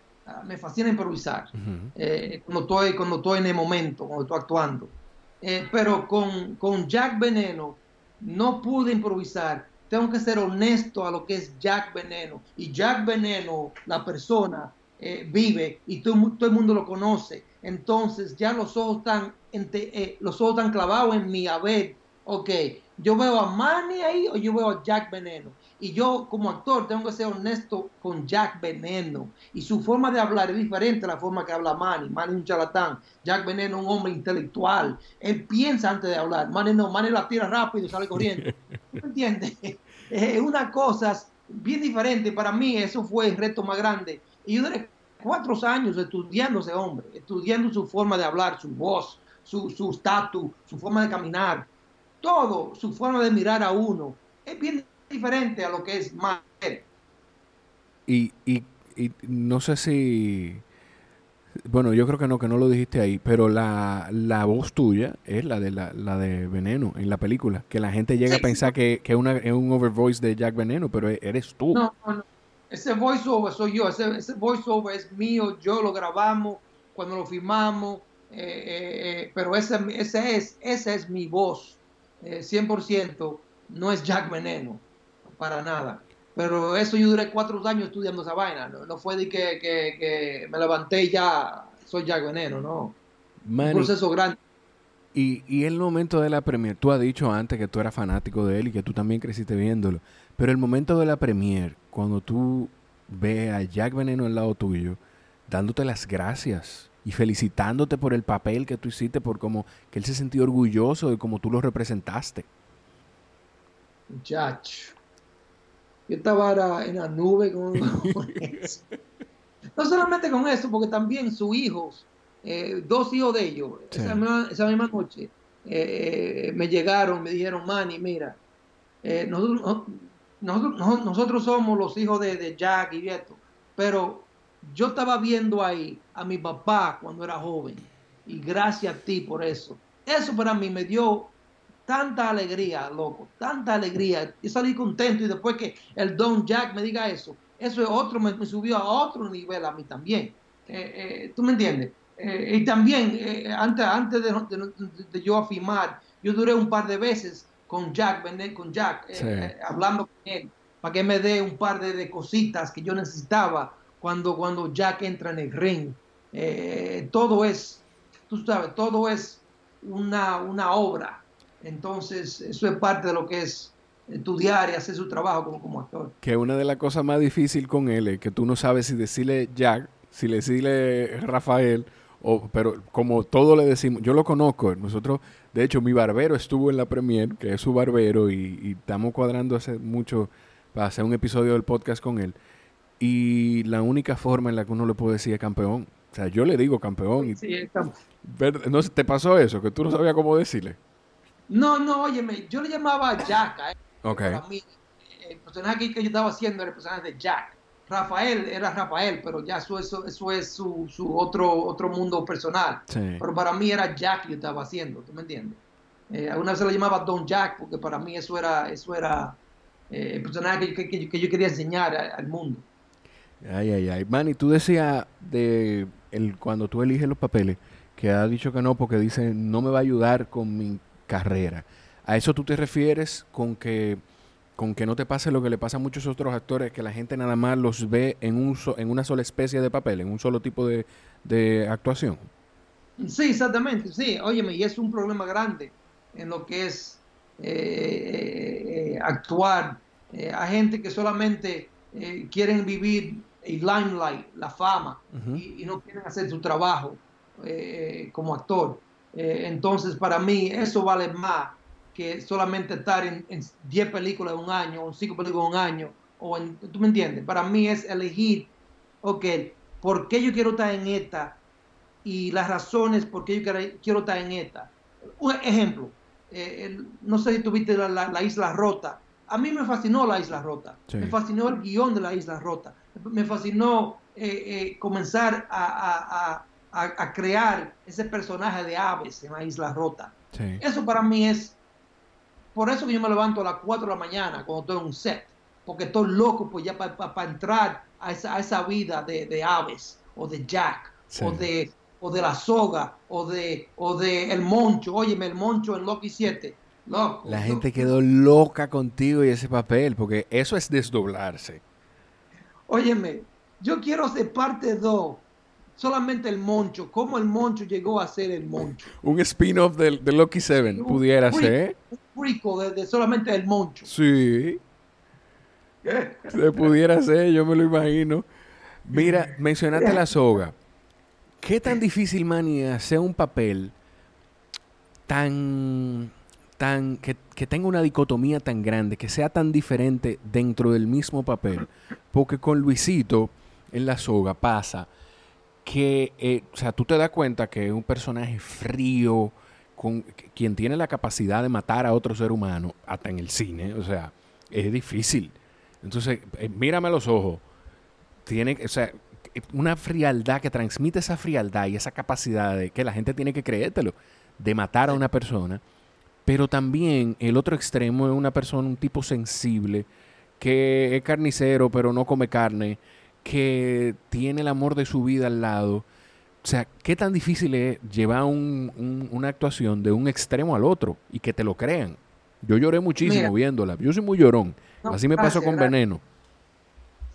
me fascina improvisar eh, cuando, estoy, cuando estoy en el momento, cuando estoy actuando. Eh, pero con, con Jack Veneno no pude improvisar. Tengo que ser honesto a lo que es Jack Veneno. Y Jack Veneno, la persona, eh, vive y todo, todo, el mundo lo conoce. Entonces ya los ojos están, eh, los ojos están clavados en mí. A ver, ok, yo veo a Manny ahí o yo veo a Jack Veneno. Y yo como actor tengo que ser honesto con Jack Veneno. Y su forma de hablar es diferente a la forma que habla Manny. Manny es un charlatán. Jack Veneno es un hombre intelectual. Él piensa antes de hablar. Manny no, Manny la tira rápido y sale corriendo. ¿Me entiendes? Es una cosa bien diferente. Para mí eso fue el reto más grande y yo cuatro años estudiando ese hombre, estudiando su forma de hablar, su voz, su estatus, su, forma de caminar, todo, su forma de mirar a uno. Es bien diferente a lo que es más. Y, y, y no sé si bueno, yo creo que no, que no lo dijiste ahí, pero la, la voz tuya es la de la, la, de Veneno en la película, que la gente llega a pensar que, que una, es un overvoice de Jack Veneno, pero e, eres tú. No, no, ese voiceover soy yo, ese, ese voiceover es mío, yo lo grabamos cuando lo filmamos, eh, eh, eh, pero ese, ese, es, esa es mi voz, 100%, no es Jack Veneno, para nada. Pero eso yo duré cuatro años estudiando esa vaina, no, fue de que, que, que, me levanté y ya soy Jack Veneno, no. Un proceso grande. Y, el momento de la premier, tú has dicho antes que tú eras fanático de él y que tú también creciste viéndolo. Pero el momento de la premier, cuando tú ves a Jack Veneno al lado tuyo, dándote las gracias y felicitándote por el papel que tú hiciste, por cómo que él se sintió orgulloso de cómo tú lo representaste. Muchacho, yo estaba en la nube con, eso. No solamente con eso, porque también sus hijos, eh, dos hijos de ellos, esa, misma, noche, eh, me llegaron, me dijeron, Manny, mira, eh, nosotros, nosotros, nosotros somos los hijos de, Jack y esto, pero yo estaba viendo ahí a mi papá cuando era joven y gracias a ti por eso. Eso para mí me dio tanta alegría, loco, tanta alegría. Y salí contento y después que el Don Jack me diga eso, eso es otro, me, subió a otro nivel a mí también. Eh, eh, ¿Tú me entiendes? Eh, y también, antes, antes de, de, yo afirmar, yo duré un par de veces con Jack, con Jack, eh, eh, hablando con él, para que me dé un par de, cositas que yo necesitaba cuando, cuando Jack entra en el ring. Eh, todo es, tú sabes, todo es una, una obra. Entonces, eso es parte de lo que es estudiar y hacer su trabajo como, como actor. Que una de las cosas más difíciles con él es que tú no sabes si decirle Jack, si decirle Rafael, o, pero como todo le decimos, yo lo conozco, nosotros de hecho, mi barbero estuvo en la premier, que es su barbero, y, estamos cuadrando hace mucho para hacer un episodio del podcast con él. Y la única forma en la que uno le puede decir es campeón. O sea, yo le digo campeón. Y, sí, ¿No te pasó eso? Que tú no sabías cómo decirle. No, no, óyeme, yo le llamaba Jack. ¿eh? Ok. el personaje que yo estaba haciendo era el personaje de Jack. Rafael era Rafael, pero ya eso, eso, eso es su, su, otro, otro mundo personal. Pero para mí era Jack que yo estaba haciendo, ¿tú me entiendes? Eh, alguna vez se lo llamaba Don Jack, porque para mí eso era, eso era eh, el personaje que, que, yo quería enseñar al mundo. Ay, ay, ay. Manny, tú decías de el, cuando tú eliges los papeles que ha dicho que no porque dice no me va a ayudar con mi carrera. ¿A eso tú te refieres con que con que no te pase lo que le pasa a muchos otros actores, que la gente nada más los ve en, un en una sola especie de papel, en un solo tipo de, de actuación. Sí, exactamente, sí. Óyeme, y es un problema grande en lo que es eh, eh, actuar. Eh, a gente que solamente quieren vivir el limelight, la fama, y, no quieren hacer su trabajo como actor. entonces, para mí, eso vale más que solamente estar en 10 películas de un año, o 5 películas de un año, o en, ¿tú me entiendes? Para mí es elegir, ok, ¿por qué yo quiero estar en esta? Y las razones por qué yo quiero, estar en esta. Un ejemplo, eh, no sé si tuviste la, la, Isla Rota. A mí me fascinó la Isla Rota. Me fascinó el guion de la Isla Rota. Me fascinó eh, eh, comenzar a, a, a, crear ese personaje de aves en la Isla Rota. Eso para mí es por eso que yo me levanto a las 4 de la mañana cuando estoy en un set, porque estoy loco pues ya para entrar a esa, esa vida de, aves, o de Jack, o de o de la soga, o de, o de el moncho, óyeme, el moncho en Loki 7. Loco, la gente quedó loca contigo y ese papel, porque eso es desdoblarse. Óyeme, yo quiero ser parte de solamente el moncho, cómo el moncho llegó a ser el moncho. Un spin-off de, de, Loki 7 pudiera ser rico de, solamente el moncho. Sí. Se pudiera ser, yo me lo imagino. Mira, mencionaste la soga. ¿Qué tan difícil, Manny, hacer un papel tan, tan, que, tenga una dicotomía tan grande, que sea tan diferente dentro del mismo papel? Porque con Luisito en la soga pasa que, eh, o sea, tú te das cuenta que es un personaje frío, con quien tiene la capacidad de matar a otro ser humano, hasta en el cine, o sea, es difícil. Entonces, eh, mírame a los ojos. Tiene, o sea, una frialdad que transmite esa frialdad y esa capacidad de que la gente tiene que creértelo, de matar a una persona. Pero también el otro extremo es una persona, un tipo sensible, que es carnicero pero no come carne, que tiene el amor de su vida al lado o sea, ¿qué tan difícil es llevar una actuación de un extremo al otro y que te lo crean? Yo lloré muchísimo viéndola. Yo soy muy llorón. Así me pasó con Veneno.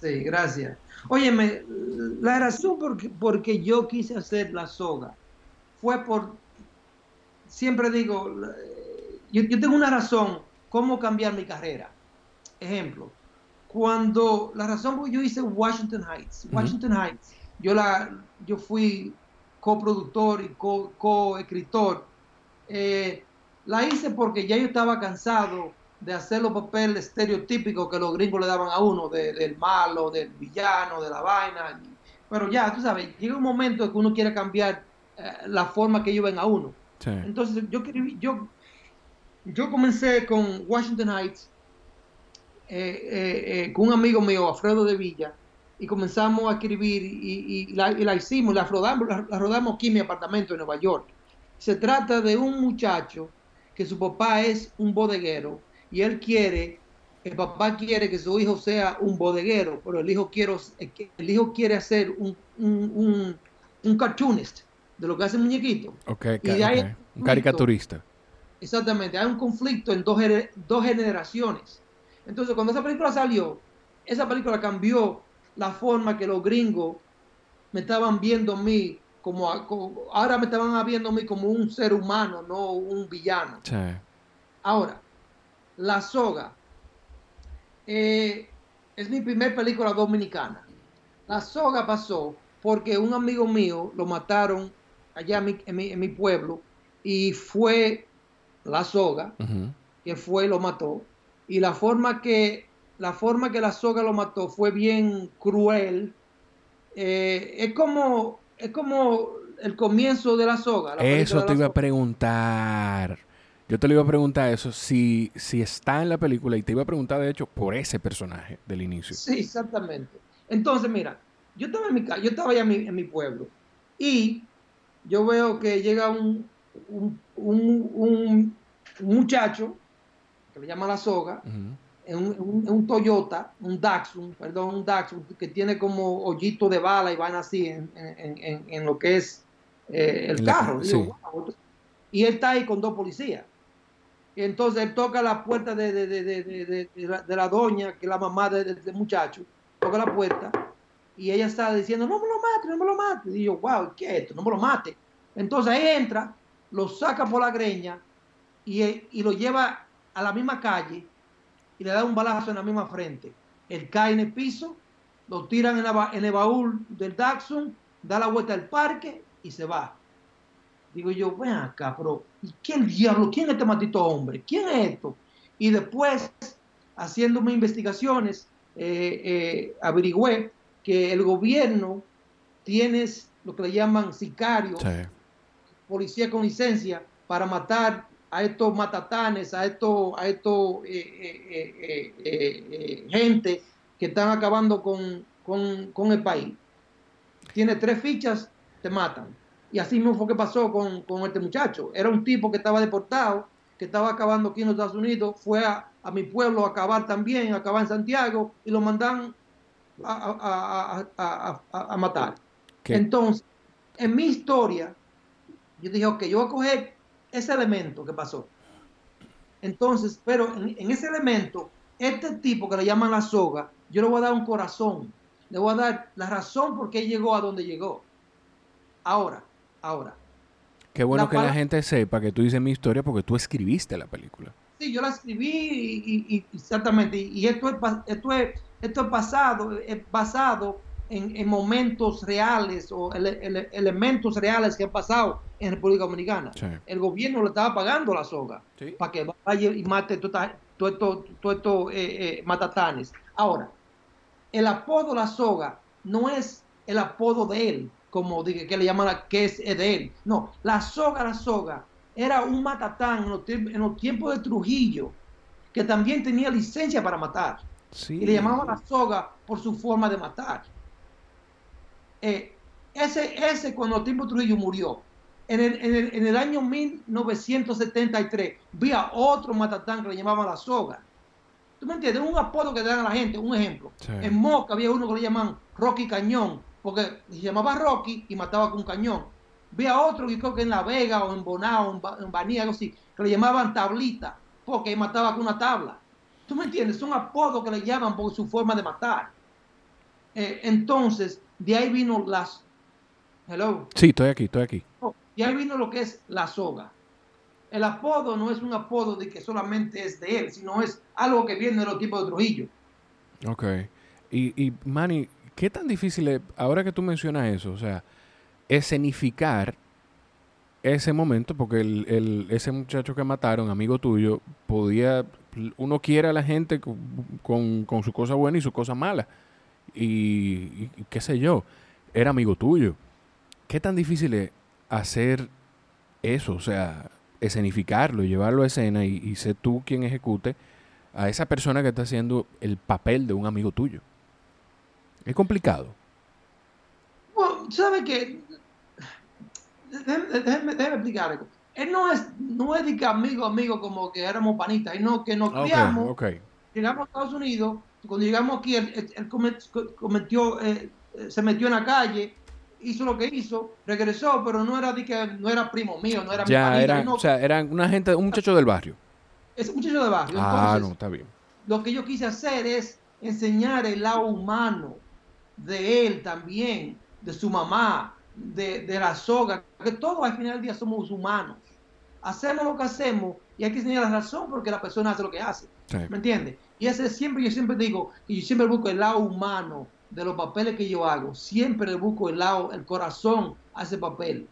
Sí, gracias. Óyeme, la razón por que yo quise hacer la soga fue por, siempre digo, yo, tengo una razón, cómo cambiar mi carrera. Ejemplo, cuando la razón por que yo hice Washington Heights, Washington Heights, yo, la, yo fui coproductor y coescritor. Eh, la hice porque ya yo estaba cansado de hacer los papeles estereotípicos que los gringos le daban a uno, del malo, del villano, de la vaina. Pero ya, tú sabes, llega un momento en que uno quiere cambiar eh, la forma que ellos ven a uno. Entonces, yo, yo, yo comencé con Washington Heights, eh, con un amigo mío, Alfredo de Villa, y comenzamos a escribir y, la, hicimos, la rodamos, la, rodamos aquí en mi apartamento en Nueva York. Se trata de un muchacho que su papá es un bodeguero y él quiere, el papá quiere que su hijo sea un bodeguero, pero el hijo quiere, el hijo quiere hacer un, un, un, cartoonist de lo que hace el muñequito. un caricaturista. Exactamente, hay un conflicto en dos, dos generaciones. Entonces, cuando esa película salió, esa película cambió la forma que los gringos me estaban viendo a mí como, ahora me estaban viendo a mí como un ser humano, no un villano. Ahora, La Soga eh, es mi primer película dominicana. La Soga pasó porque un amigo mío lo mataron allá en mi, pueblo y fue La Soga que fue y lo mató. Y la forma que la forma que la soga lo mató fue bien cruel. Eh, es como es como el comienzo de la soga. eso te iba a preguntar. Yo te lo iba a preguntar eso, si, si está en la película, y te iba a preguntar, de hecho, por ese personaje del inicio. Sí, exactamente. Entonces, mira, yo estaba en mi yo estaba allá en mi, pueblo, y yo veo que llega un, un, muchacho, que le llama la soga, un, un, Toyota, un Datsun, perdón, un Datsun que tiene como hoyito de bala y van así en, en, en lo que es eh, el carro. Y él está ahí con dos policías. Y entonces él toca la puerta de, de, de, de, de la, de la doña, que es la mamá del muchacho, toca la puerta y ella está diciendo, no me lo mate, no me lo mate. Y yo, wow, ¿qué es esto? No me lo mate. Entonces ahí entra, lo saca por la greña y, y lo lleva a la misma calle y le da un balazo en la misma frente. Él cae en el piso, lo tiran en, la, en el baúl del Daxon, da la vuelta al parque y se va. Digo yo, ven acá, pero ¿y quién diablo? ¿Quién es este maldito hombre? ¿Quién es esto? Y después, haciéndome investigaciones, eh, eh, averigüé que el gobierno tiene lo que le llaman sicarios, Sí. policía con licencia, para matar a estos matatanes, a estos, a estos eh, eh, eh, eh, gente que están acabando con, con- con el país. Tiene tres fichas, te matan. Y así mismo fue que pasó con, con este muchacho. Era un tipo que estaba deportado, que estaba acabando aquí en los Estados Unidos, fue a, a mi pueblo a acabar también, a acabar en Santiago, y lo mandan a, a- a- a- a- a matar. ¿Qué? Entonces, en mi historia, yo dije, ok, yo voy a coger ese elemento que pasó. Entonces, pero en, en ese elemento, este tipo que le llaman la soga, yo le voy a dar un corazón, le voy a dar la razón por qué llegó a donde llegó. Ahora, ahora. Qué bueno La que la gente sepa que tú dices mi historia porque tú escribiste la película. Sí, yo la escribí y, y- y- exactamente. Y esto es, esto es, esto es basado, es basado en, en momentos reales o ele- ele- elementos reales que han pasado en República Dominicana. Sí. El gobierno le estaba pagando la soga Sí. para que vaya y mate todos estos todo esto, eh, eh, matatanes. Ahora, el apodo La Soga no es el apodo de él, como dije, que le llaman la, que es de él. No, La Soga, La Soga era un matatán en los, en los tiempos de Trujillo, que también tenía licencia para matar. Sí. Y le llamaban La Soga por su forma de matar. Eh, ese, ese cuando de Trujillo murió, en el, en, el, en el año 1973, vi a otro matatán que le llamaban La Soga. ¿Tú me entiendes? Un apodo que le dan a la gente, un ejemplo. Sí. En Moca había uno que le llaman Rocky Cañón, porque se llamaba Rocky y mataba con un cañón. Vi a otro que creo que en La Vega o en Bonao, en, Ba- en Baní, algo así, que le llamaban Tablita, porque mataba con una tabla. ¿Tú me entiendes? Son apodos que le llaman por su forma de matar. Eh, entonces, de ahí vino las... Hello. Sí, estoy aquí, estoy aquí. Oh, Y ahí vino lo que es la soga. El apodo no es un apodo de que solamente es de él, sino es algo que viene de los tipos de Trujillo. Ok. Y, y Manny, ¿qué tan difícil es, ahora que tú mencionas eso, o sea, escenificar ese momento? Porque el, el- ese muchacho que mataron, amigo tuyo, podía, uno quiere a la gente con, con, con su cosa buena y su cosa mala. Y, qué sé yo, era amigo tuyo. ¿Qué tan difícil es hacer eso? O sea, escenificarlo, llevarlo a escena y, y ser tú quien ejecute a esa persona que está haciendo el papel de un amigo tuyo. Es complicado. Bueno, ¿sabe qué? Déjeme, explicar algo. Él no es, no es de que amigo, amigo, como que éramos panitas, sino que nos criamos, ok. llegamos a Estados Unidos, cuando llegamos aquí, él, él- él comet- co- cometió, eh, eh, se metió en la calle, hizo lo que hizo, regresó, pero no era de que no era primo mío, no era mi Ya panita, eran, no, o sea, eran una gente, un muchacho del barrio. es muchacho de barrio. Ah, Entonces, no, está bien. lo que yo quise hacer es enseñar el lado humano de él también, de su mamá, de, de la soga, que todos al final del día somos humanos. Hacemos lo que hacemos y hay que enseñar la razón porque la persona hace lo que hace. Sí. ¿Me entiendes? Y ese es siempre, yo siempre digo, que yo siempre busco el lado humano de los papeles que yo hago. Siempre le busco el lado, el corazón a ese papel.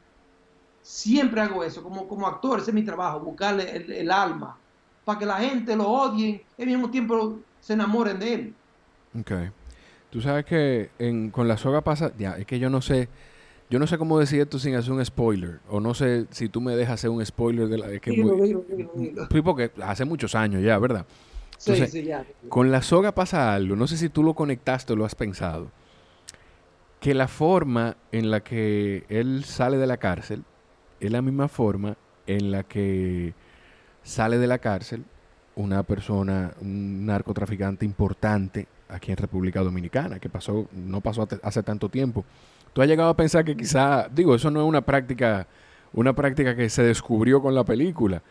Siempre hago eso, como, como actor, ese es mi trabajo, buscarle el, el alma, para que la gente lo odie y al mismo tiempo se enamoren de él. Ok. Tú sabes que en- con la soga pasa, ya, es que yo no sé, yo no sé cómo decir esto sin hacer un spoiler, o no sé si tú me dejas hacer un spoiler de la... Es que Dilo, muy- dilo, dilo, porque hace muchos años ya, ¿verdad? Sí, Entonces, sí, ya. Con la soga pasa algo, no sé si tú lo conectaste o lo has pensado, que la forma en la que él sale de la cárcel es la misma forma en la que sale de la cárcel una persona, un narcotraficante importante aquí en República Dominicana, que pasó, no pasó hace- hace tanto tiempo. ¿Tú has llegado a pensar que quizá, digo, eso no es una práctica, una práctica que se descubrió con la película,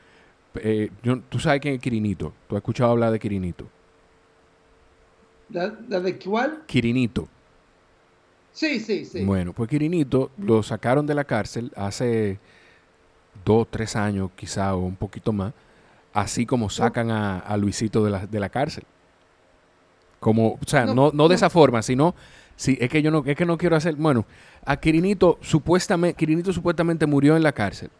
eh, tú sabes quién es Quirinito. Tú has escuchado hablar de Quirinito. ¿La, de cuál? Quirinito. Sí, sí, sí. Bueno, pues Quirinito lo sacaron de la cárcel hace dos, tres años quizá o un poquito más, así como sacan a, Luisito de la, de la, cárcel. Como, o sea, no, no, de esa forma, sino, sí, es que yo no, es que no quiero hacer, bueno, a Quirinito supuestamente, Quirinito supuestamente murió en la cárcel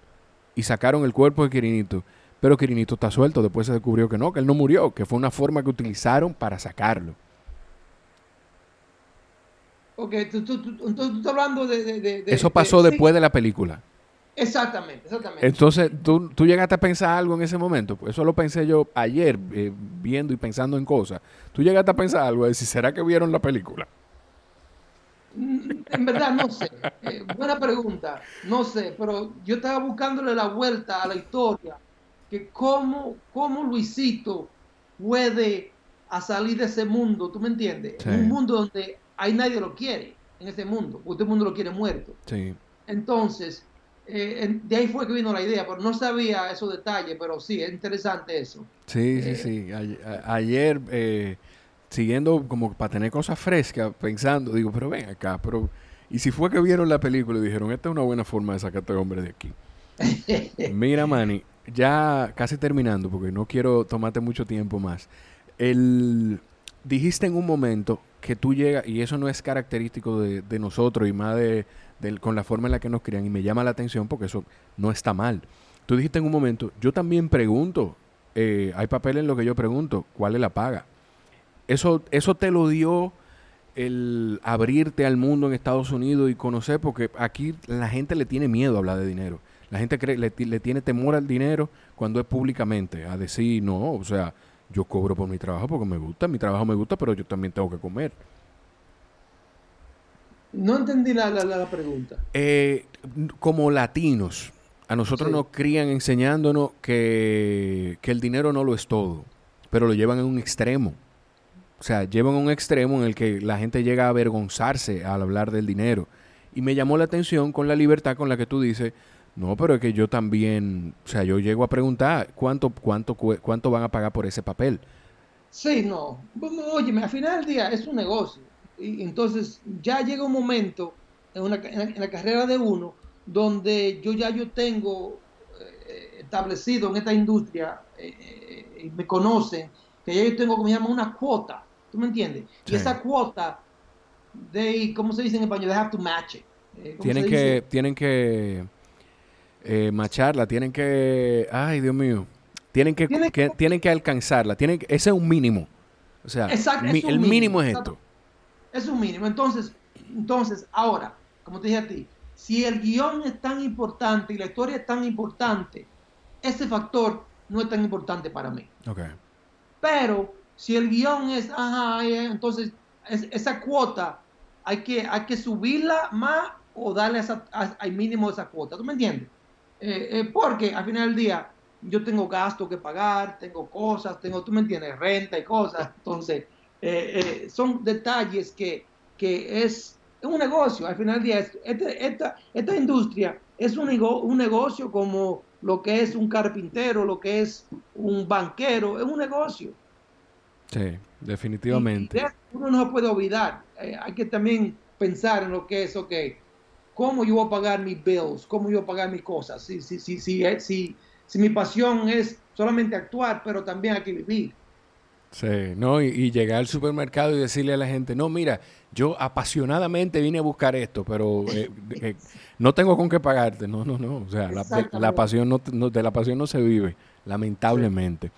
y sacaron el cuerpo de Quirinito, pero Quirinito está suelto, después se descubrió que no, que él no murió, que fue una forma que utilizaron para sacarlo. Ok, tú, tú, tú, tú estás hablando de... Eso pasó después de la película. Exactamente, exactamente. Entonces, ¿tú, ¿tú, llegaste a pensar algo en ese momento? Pues eso lo pensé yo ayer, eh, viendo y pensando en cosas. ¿Tú llegaste a pensar algo? De si será que vieron la película. Mm, en verdad, no sé. Eh, buena pregunta. No sé, pero yo estaba buscándole la vuelta a la historia. Que cómo, cómo Luisito puede a salir de ese mundo, ¿tú me entiendes? Un mundo donde hay nadie lo quiere, en ese mundo, porque todo el mundo lo quiere muerto. Sí. Entonces, eh, de ahí fue que vino la idea, pero no sabía esos detalles, pero sí, es interesante eso. Sí, sí, eh, sí. Ayer, eh, siguiendo como para tener cosas frescas, pensando, digo, pero ven acá, pero... Y si fue que vieron la película y dijeron, esta es una buena forma de sacar a este hombre de aquí. Mira, Manny, ya casi terminando, porque no quiero tomarte mucho tiempo más. El, dijiste en un momento que tú llegas, y eso no es característico de, de nosotros y más de, con la forma en la que nos crían y me llama la atención porque eso no está mal. Tú dijiste en un momento, yo también pregunto, eh, hay papel en lo que yo pregunto, ¿cuál es la paga? Eso, eso te lo dio el abrirte al mundo en Estados Unidos y conocer, porque aquí la gente le tiene miedo a hablar de dinero. La gente cree, le, le tiene temor al dinero cuando es públicamente, a decir, no, o sea, yo cobro por mi trabajo porque me gusta, mi trabajo me gusta, pero yo también tengo que comer. No entendí la, la, pregunta. Eh, como latinos, a nosotros nos crían enseñándonos que, el dinero no lo es todo, pero lo llevan en un extremo. O sea, llevan un extremo en el que la gente llega a avergonzarse al hablar del dinero. Y me llamó la atención con la libertad con la que tú dices, no, pero es que yo también, o sea, yo llego a preguntar cuánto, cuánto, cuánto van a pagar por ese papel. Sí, no. Oye, al final del día es un negocio y entonces ya llega un momento en, la, carrera de uno donde yo ya yo tengo eh, establecido en esta industria eh, eh, y me conocen que ya yo tengo como se llama una cuota ¿tú me entiendes? y esa cuota de ¿cómo se dice en español? they have to match it tienen que tienen que macharla tienen que ay Dios mío tienen que, ¿Tienen que, alcanzarla tienen ese es un mínimo o sea el mínimo, es esto es un mínimo. Entonces, entonces, ahora, como te dije a ti, si el guion es tan importante y la historia es tan importante, ese factor no es tan importante para mí. Okay. Pero si el guion es, ajá, entonces esa cuota hay que, hay que subirla más o darle al mínimo esa cuota. ¿Tú me entiendes? Eh, eh, porque al final del día yo tengo gastos que pagar, tengo cosas, tengo, tú me entiendes, renta y cosas. Entonces, eh, son detalles que, que es, un negocio. Al final del día, este, esta, esta, industria es un, un negocio como lo que es un carpintero, lo que es un banquero, es un negocio. Sí, definitivamente. uno no puede olvidar. Hay que también pensar en lo que es, ok, cómo yo voy a pagar mis bills, cómo yo voy a pagar mis cosas. Si, si, si, si, si, si mi pasión es solamente actuar, pero también hay que vivir. Sí, no, y, llegar al supermercado y decirle a la gente, no, mira, yo apasionadamente vine a buscar esto, pero eh, eh, no tengo con qué pagarte. No, no, no. O sea, la, pasión no, de la pasión no se vive, lamentablemente.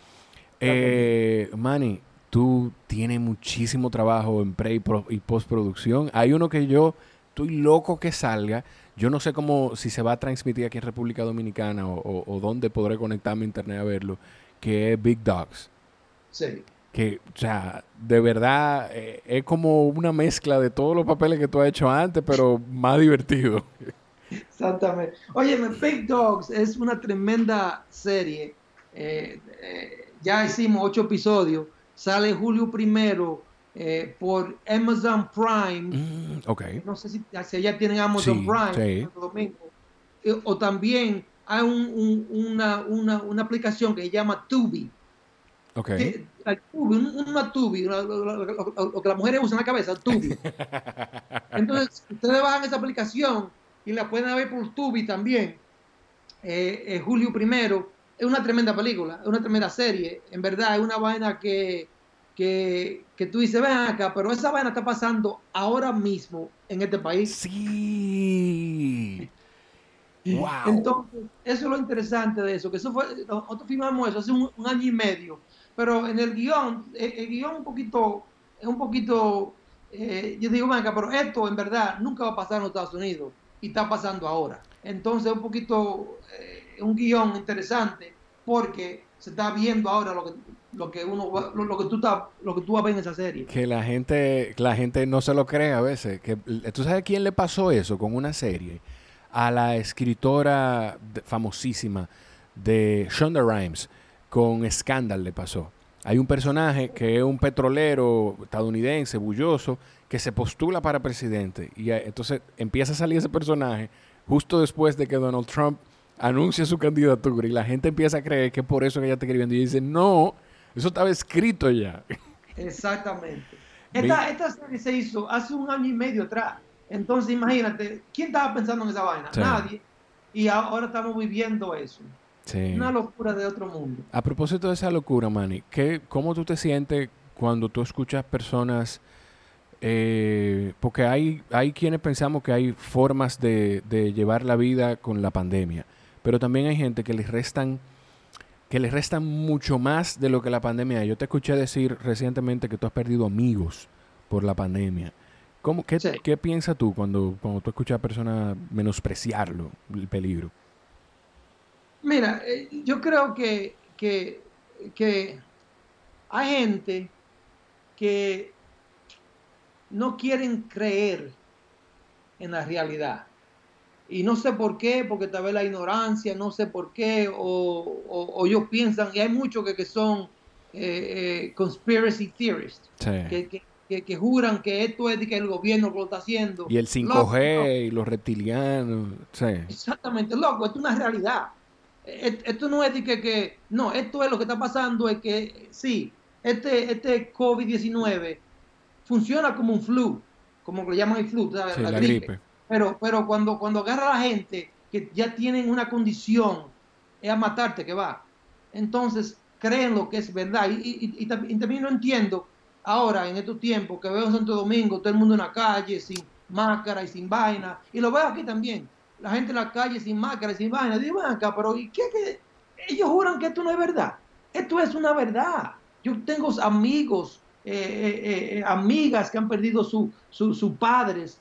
Eh, Manny, tú tienes muchísimo trabajo en pre y, postproducción. Hay uno que yo estoy loco que salga. Yo no sé cómo, si se va a transmitir aquí en República Dominicana o, o dónde podré conectarme a internet a verlo, que es Big Dogs. Sí que, o sea, de verdad eh, es como una mezcla de todos los papeles que tú has hecho antes, pero más divertido. Exactamente. Oye, Big Dogs es una tremenda serie. Eh, eh, ya hicimos ocho episodios. Sale julio primero por Amazon Prime. Mm. No sé si, ya tienen Amazon Prime. O también hay un, una, una, una, aplicación que se llama Tubi. Ok. tubi, una Tubi, lo, que las mujeres usan en la cabeza, Tubi. Entonces, ustedes bajan esa aplicación y la pueden ver por Tubi también. Eh, eh, Julio Primero, es una tremenda película, es una tremenda serie. En verdad, es una vaina que, que, que tú dices, ven acá, pero esa vaina está pasando ahora mismo en este país. Sí. Wow. Entonces, eso es lo interesante de eso, que eso fue, nosotros filmamos eso hace un, año y medio, pero en el guion, el, guion un poquito, es un poquito, eh, yo digo, venga, pero esto en verdad nunca va a pasar en los Estados Unidos y está pasando ahora. Entonces, un poquito, eh, un guion interesante porque se está viendo ahora lo que, lo que uno lo, que tú está, lo que tú vas a ver en esa serie. Que la gente, la gente no se lo cree a veces. Que, ¿Tú sabes quién le pasó eso con una serie? A la escritora famosísima de Shonda Rhimes con Scandal le pasó. Hay un personaje que es un petrolero estadounidense, bulloso, que se postula para presidente. Y entonces empieza a salir ese personaje justo después de que Donald Trump anuncia su candidatura y la gente empieza a creer que es por eso que ella está escribiendo. Y dice, no, eso estaba escrito ya. Exactamente. Esta, serie se hizo hace un año y medio atrás. Entonces, imagínate, ¿quién estaba pensando en esa vaina? Nadie. Y ahora estamos viviendo eso. Una locura de otro mundo. A propósito de esa locura, Manny, ¿qué, ¿cómo tú te sientes cuando tú escuchas personas... Eh, porque hay, hay quienes pensamos que hay formas de, de llevar la vida con la pandemia, pero también hay gente que les restan que les restan mucho más de lo que la pandemia. Yo te escuché decir recientemente que tú has perdido amigos por la pandemia. ¿Cómo, qué, ¿Qué piensas tú cuando, cuando tú escuchas a personas menospreciarlo, el peligro? Mira, eh, yo creo que, que, que hay gente que no quieren creer en la realidad. Y no sé por qué, porque tal vez la ignorancia, no sé por qué, o, o, ellos piensan, y hay muchos que, que son eh, eh, conspiracy theorists, que, que, que, juran que esto es de que el gobierno lo está haciendo. Y el 5G y los reptilianos. Sí. Exactamente, loco, esto es una realidad. Esto no es de que, que, no, esto es lo que está pasando, es que sí, este, este COVID-19 funciona como un flu, como lo llaman el flu, ¿sabes? la, gripe pero, pero cuando, cuando agarra a la gente que ya tienen una condición, es a matarte que va. Entonces creen lo que es verdad. Y, y, también no entiendo ahora, en estos tiempos, que veo en Santo Domingo, todo el mundo en la calle, sin máscara y sin vaina. Y lo veo aquí también. La gente en la calle sin máscara y sin vaina. Digo, acá, pero ¿y qué, qué? Ellos juran que esto no es verdad. Esto es una verdad. Yo tengo amigos, eh, eh, eh, amigas que han perdido sus su, padres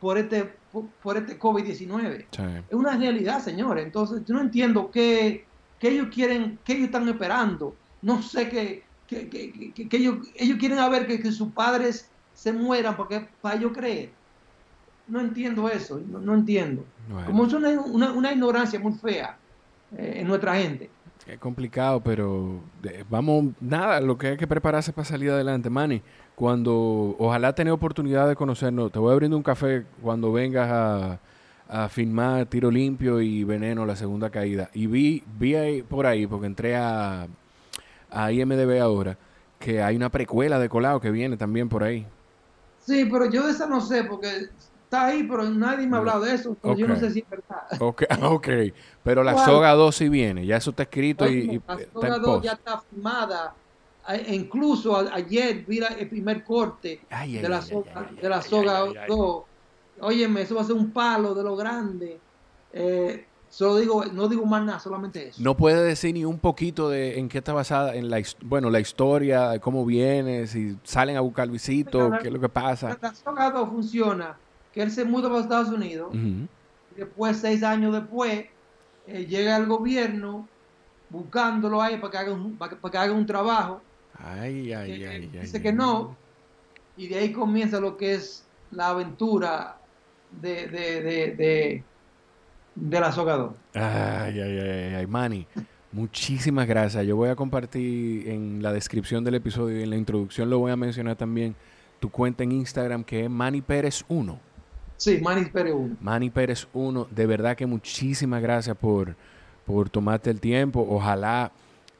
por este por este COVID-19. Es una realidad, señores. Entonces, yo no entiendo qué, ellos quieren, qué ellos están esperando. No sé qué, que, ellos, ellos quieren a ver que, sus padres se mueran porque para ellos creer. No entiendo eso, no, entiendo. Como es una, ignorancia muy fea eh, en nuestra gente. Es complicado, pero vamos, nada, lo que hay que prepararse para salir adelante, Manny cuando ojalá tener oportunidad de conocernos. Te voy a brindar un café cuando vengas a, a filmar Tiro Limpio y Veneno, la segunda caída. Y vi, vi ahí, por ahí, porque entré a, a IMDB ahora, que hay una precuela de Colado que viene también por ahí. Sí, pero yo de esa no sé, porque está ahí, pero nadie me ha hablado de eso. Yo no sé si es verdad. Ok, ok. Pero la Soga 2 sí viene, ya eso está escrito y, La Soga 2 ya está filmada incluso ayer vi el primer corte de, la soga, de la soga 2. Óyeme, eso va a ser un palo de lo grande. Eh, solo digo, no digo más nada, solamente eso. No puede decir ni un poquito de en qué está basada, en la, bueno, la historia, cómo viene, si salen a buscar Luisito, qué es lo que pasa. La soga 2 funciona, que él se muda para Estados Unidos, y después, seis años después, eh, llega al gobierno buscándolo ahí para que haga para que haga un trabajo Ay, ay, ay, Dice que no. Y de ahí comienza lo que es la aventura de, de, de, de, del azogador. Ay, ay, ay, ay, Manny. Muchísimas gracias. Yo voy a compartir en la descripción del episodio y en la introducción lo voy a mencionar también tu cuenta en Instagram que es Manny Pérez 1. Sí, Manny Pérez 1. Manny Pérez 1. De verdad que muchísimas gracias por, por tomarte el tiempo. Ojalá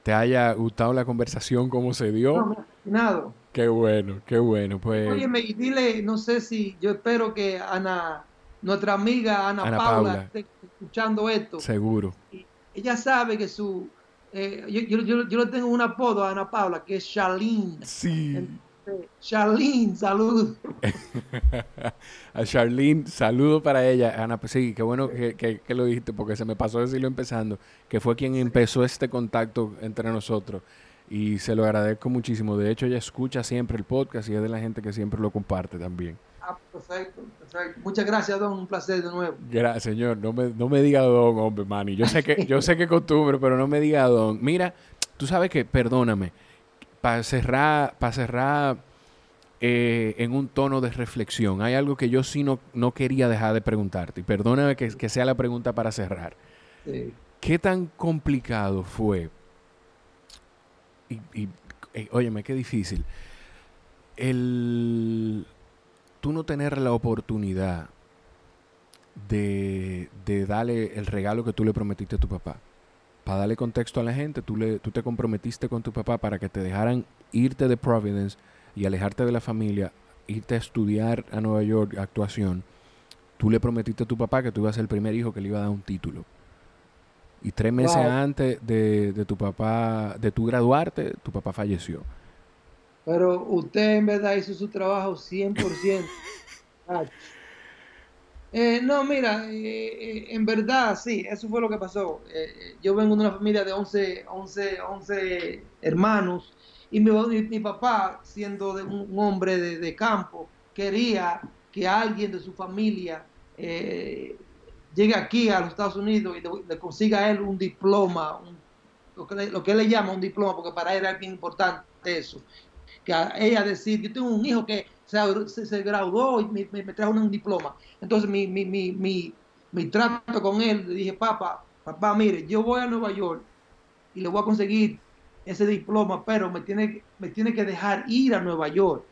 te haya gustado la conversación, como se dio. No, fascinado. Qué bueno, qué bueno. Pues, Oye, me dile, no sé si, yo espero que Ana, nuestra amiga Ana, Ana Paula, Paula. esté escuchando esto. seguro. Y ella sabe que su, eh, yo, yo, yo, yo le tengo un apodo a Ana Paula que es Charlene. Sí. Charlene, salud. A Charlene, saludo para ella. Ana, pues sí, qué bueno que, que- que lo dijiste, porque se me pasó decirlo empezando, que fue quien empezó este contacto entre nosotros. Y se lo agradezco muchísimo. De hecho, ella escucha siempre el podcast y es de la gente que siempre lo comparte también. Ah, perfecto, perfecto. Muchas gracias, Don. Un placer de nuevo. Gracias, señor. No me, no me diga don, hombre, Manny. Yo sé que, yo sé que costumbre, pero no me diga don. Mira, tú sabes que, perdóname, para cerrar, para cerrar eh, en un tono de reflexión, hay algo que yo sí no, no quería dejar de preguntarte. Y perdóname que, que sea la pregunta para cerrar. Sí. ¿Qué tan complicado fue? Y, y eh, óyeme, qué difícil. El tú no tener la oportunidad de, de darle el regalo que tú le prometiste a tu papá. Para darle contexto a la gente, tú, le, tú te comprometiste con tu papá para que te dejaran irte de Providence y alejarte de la familia, irte a estudiar a Nueva York actuación. Tú le prometiste a tu papá que tú ibas a ser el primer hijo que le iba a dar un título. Y tres meses Wow. antes de, de tu papá, de tu graduarte, tu papá falleció. Pero usted en verdad hizo su trabajo 100%. Eh, no, mira, eh, eh, en verdad sí, eso fue lo que pasó. Eh, yo vengo de una familia de 11, 11, 11 hermanos y mi, papá, siendo de un, hombre de, campo, quería que alguien de su familia llegue aquí a los Estados Unidos y le, consiga a él un diploma, un- lo, que le- lo que él le llama un diploma, porque para él era bien importante eso que ella decir, yo tengo un hijo que se, se- graduó y me, me- me trajo un diploma. Entonces mi, mi, mi, mi, trato con él, le dije, papá, papá, mire, yo voy a Nueva York y le voy a conseguir ese diploma, pero me tiene, me tiene que dejar ir a Nueva York.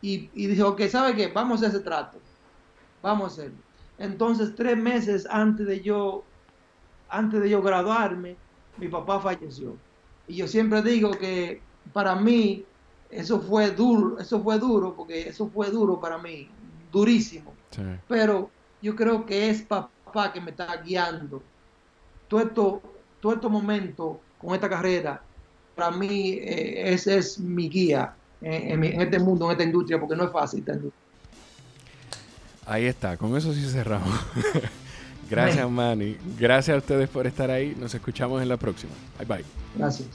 Y, y dije, ok, ¿sabe qué? Vamos a ese trato. Vamos a hacerlo. Entonces, tres meses antes de yo, antes de yo graduarme, mi papá falleció. Y yo siempre digo que para mí eso fue duro, eso fue duro, porque eso fue duro para mí, durísimo. Sí. Pero yo creo que es papá que me está guiando. Todo esto, todo estos momentos con esta carrera, para mí eh, ese es mi guía en, en mi- en este mundo, en esta industria, porque no es fácil esta industria. Ahí está, con eso sí cerramos. Gracias, Manny. Gracias a ustedes por estar ahí. Nos escuchamos en la próxima. Bye bye. Gracias.